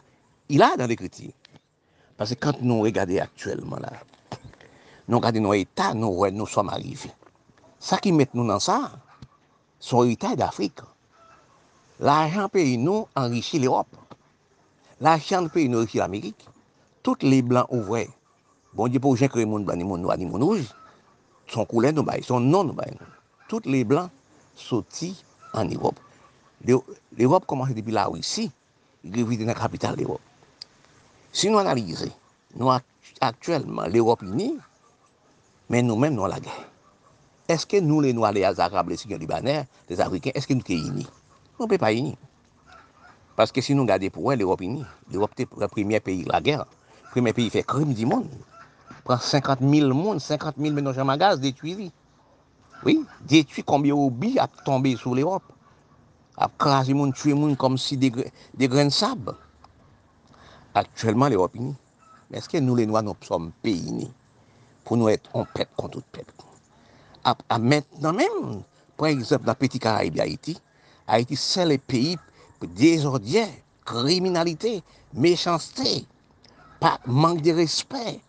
[SPEAKER 1] il a dans les critiques. Parce que quand nous regardons actuellement là, Nou gade nou etat nou wè nou som arrive. Sa ki met nou nan sa, son etat d'Afrique. L'argent peyi nou enrichi l'Europe. L'argent peyi nou enrichi l'Amérique. Tout les blancs ouvrè. Bon di pou jen kre moun blan, ni moun noa, ni moun ouj. Son koulen nou bay, son non nou bay nou. Tout les blancs soti an Europe. L'Europe komanse depi la ou isi, grevite nan kapital l'Europe. Si nou analize, nou aktuelman l'Europe unie, Men nou men nou la gen. Eske nou le nou ale a Zarab, le Sikyon Libanè, les Afriken, eske nou ke yini? Nou pe pa yini. Paske si nou gade pou wè, l'Europe yini. L'Europe te premier peyi la gen. Premier peyi fe krim di moun. Pren 50.000 moun, 50.000 menonjan magaz, detuivi. Oui, detui konbye ou bi ap tombe sou l'Europe. Ap krasi moun, tue moun kom si de, de gren sab. Aktuellement, l'Europe yini. Eske nou le nou an nou som peyi yini? pou nou et on pep kontout pep. A, ah, a ah, maintenant même, par exemple, dans Petit Caraïbe, Haïti, Haïti, c'est le pays désordien, criminalité, méchanceté, pas, manque de respect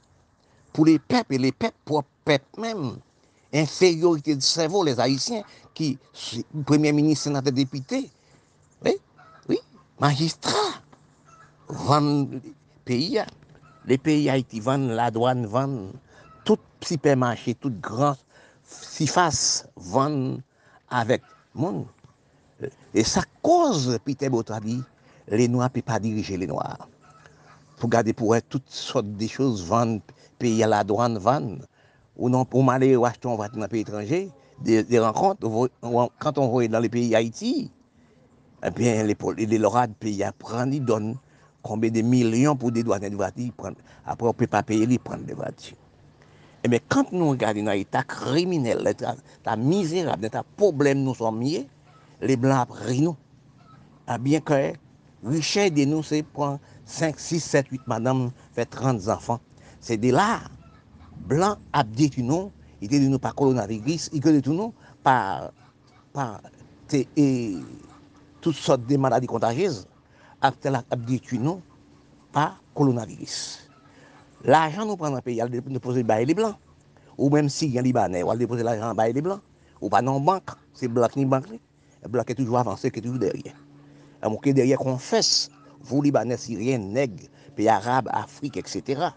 [SPEAKER 1] pour les peuples et les peuples pour peuples même. Infériorité du cerveau, les Haïtiens, qui, premier ministre, sénateur, député, oui, oui, magistrat, vendent le pays, les pays Haïti vendent la douane, vendent tout sipermanche, tout gran, si fas van avèk moun. E sa koz pite botabi, le noa pi pa dirije le noa. Pou gade pou wè tout sot de chouz van, pi yal adwan van, ou nan pou male wach ton vat nan pi etranje, de, de renkont, kant on voye dan le pi Haiti, ebyen le lorad pi ya pran ni don, konbe de milyon pou de douanen de vati, apre ou pi pa peye li pran de vati. Ebe, kant nou gade nan ita kriminel, ta mizerab, ta problem nou somye, le blan ap ri nou. A bien kre,
[SPEAKER 2] richè de nou se pon 5, 6, 7, 8 madame fè 30 zanfan. Se de la, blan ap di tou nou, ite di nou pa kolonavigis, ite di tou nou pa, pa te e tout sort de maladi kontajez, ap te la ap di tou nou pa kolonavigis. L'argent nous prend dans le pays, il déposer les blancs. Ou même si il y a Libanais, on déposer l'argent dans les blancs. Ou pas dans la banque, c'est blanc qui banque. Le blanc est toujours avancé, qui est toujours derrière. Alors que derrière, confesse, vous Libanais, Syriens, nègres, pays arabes, Afrique, etc.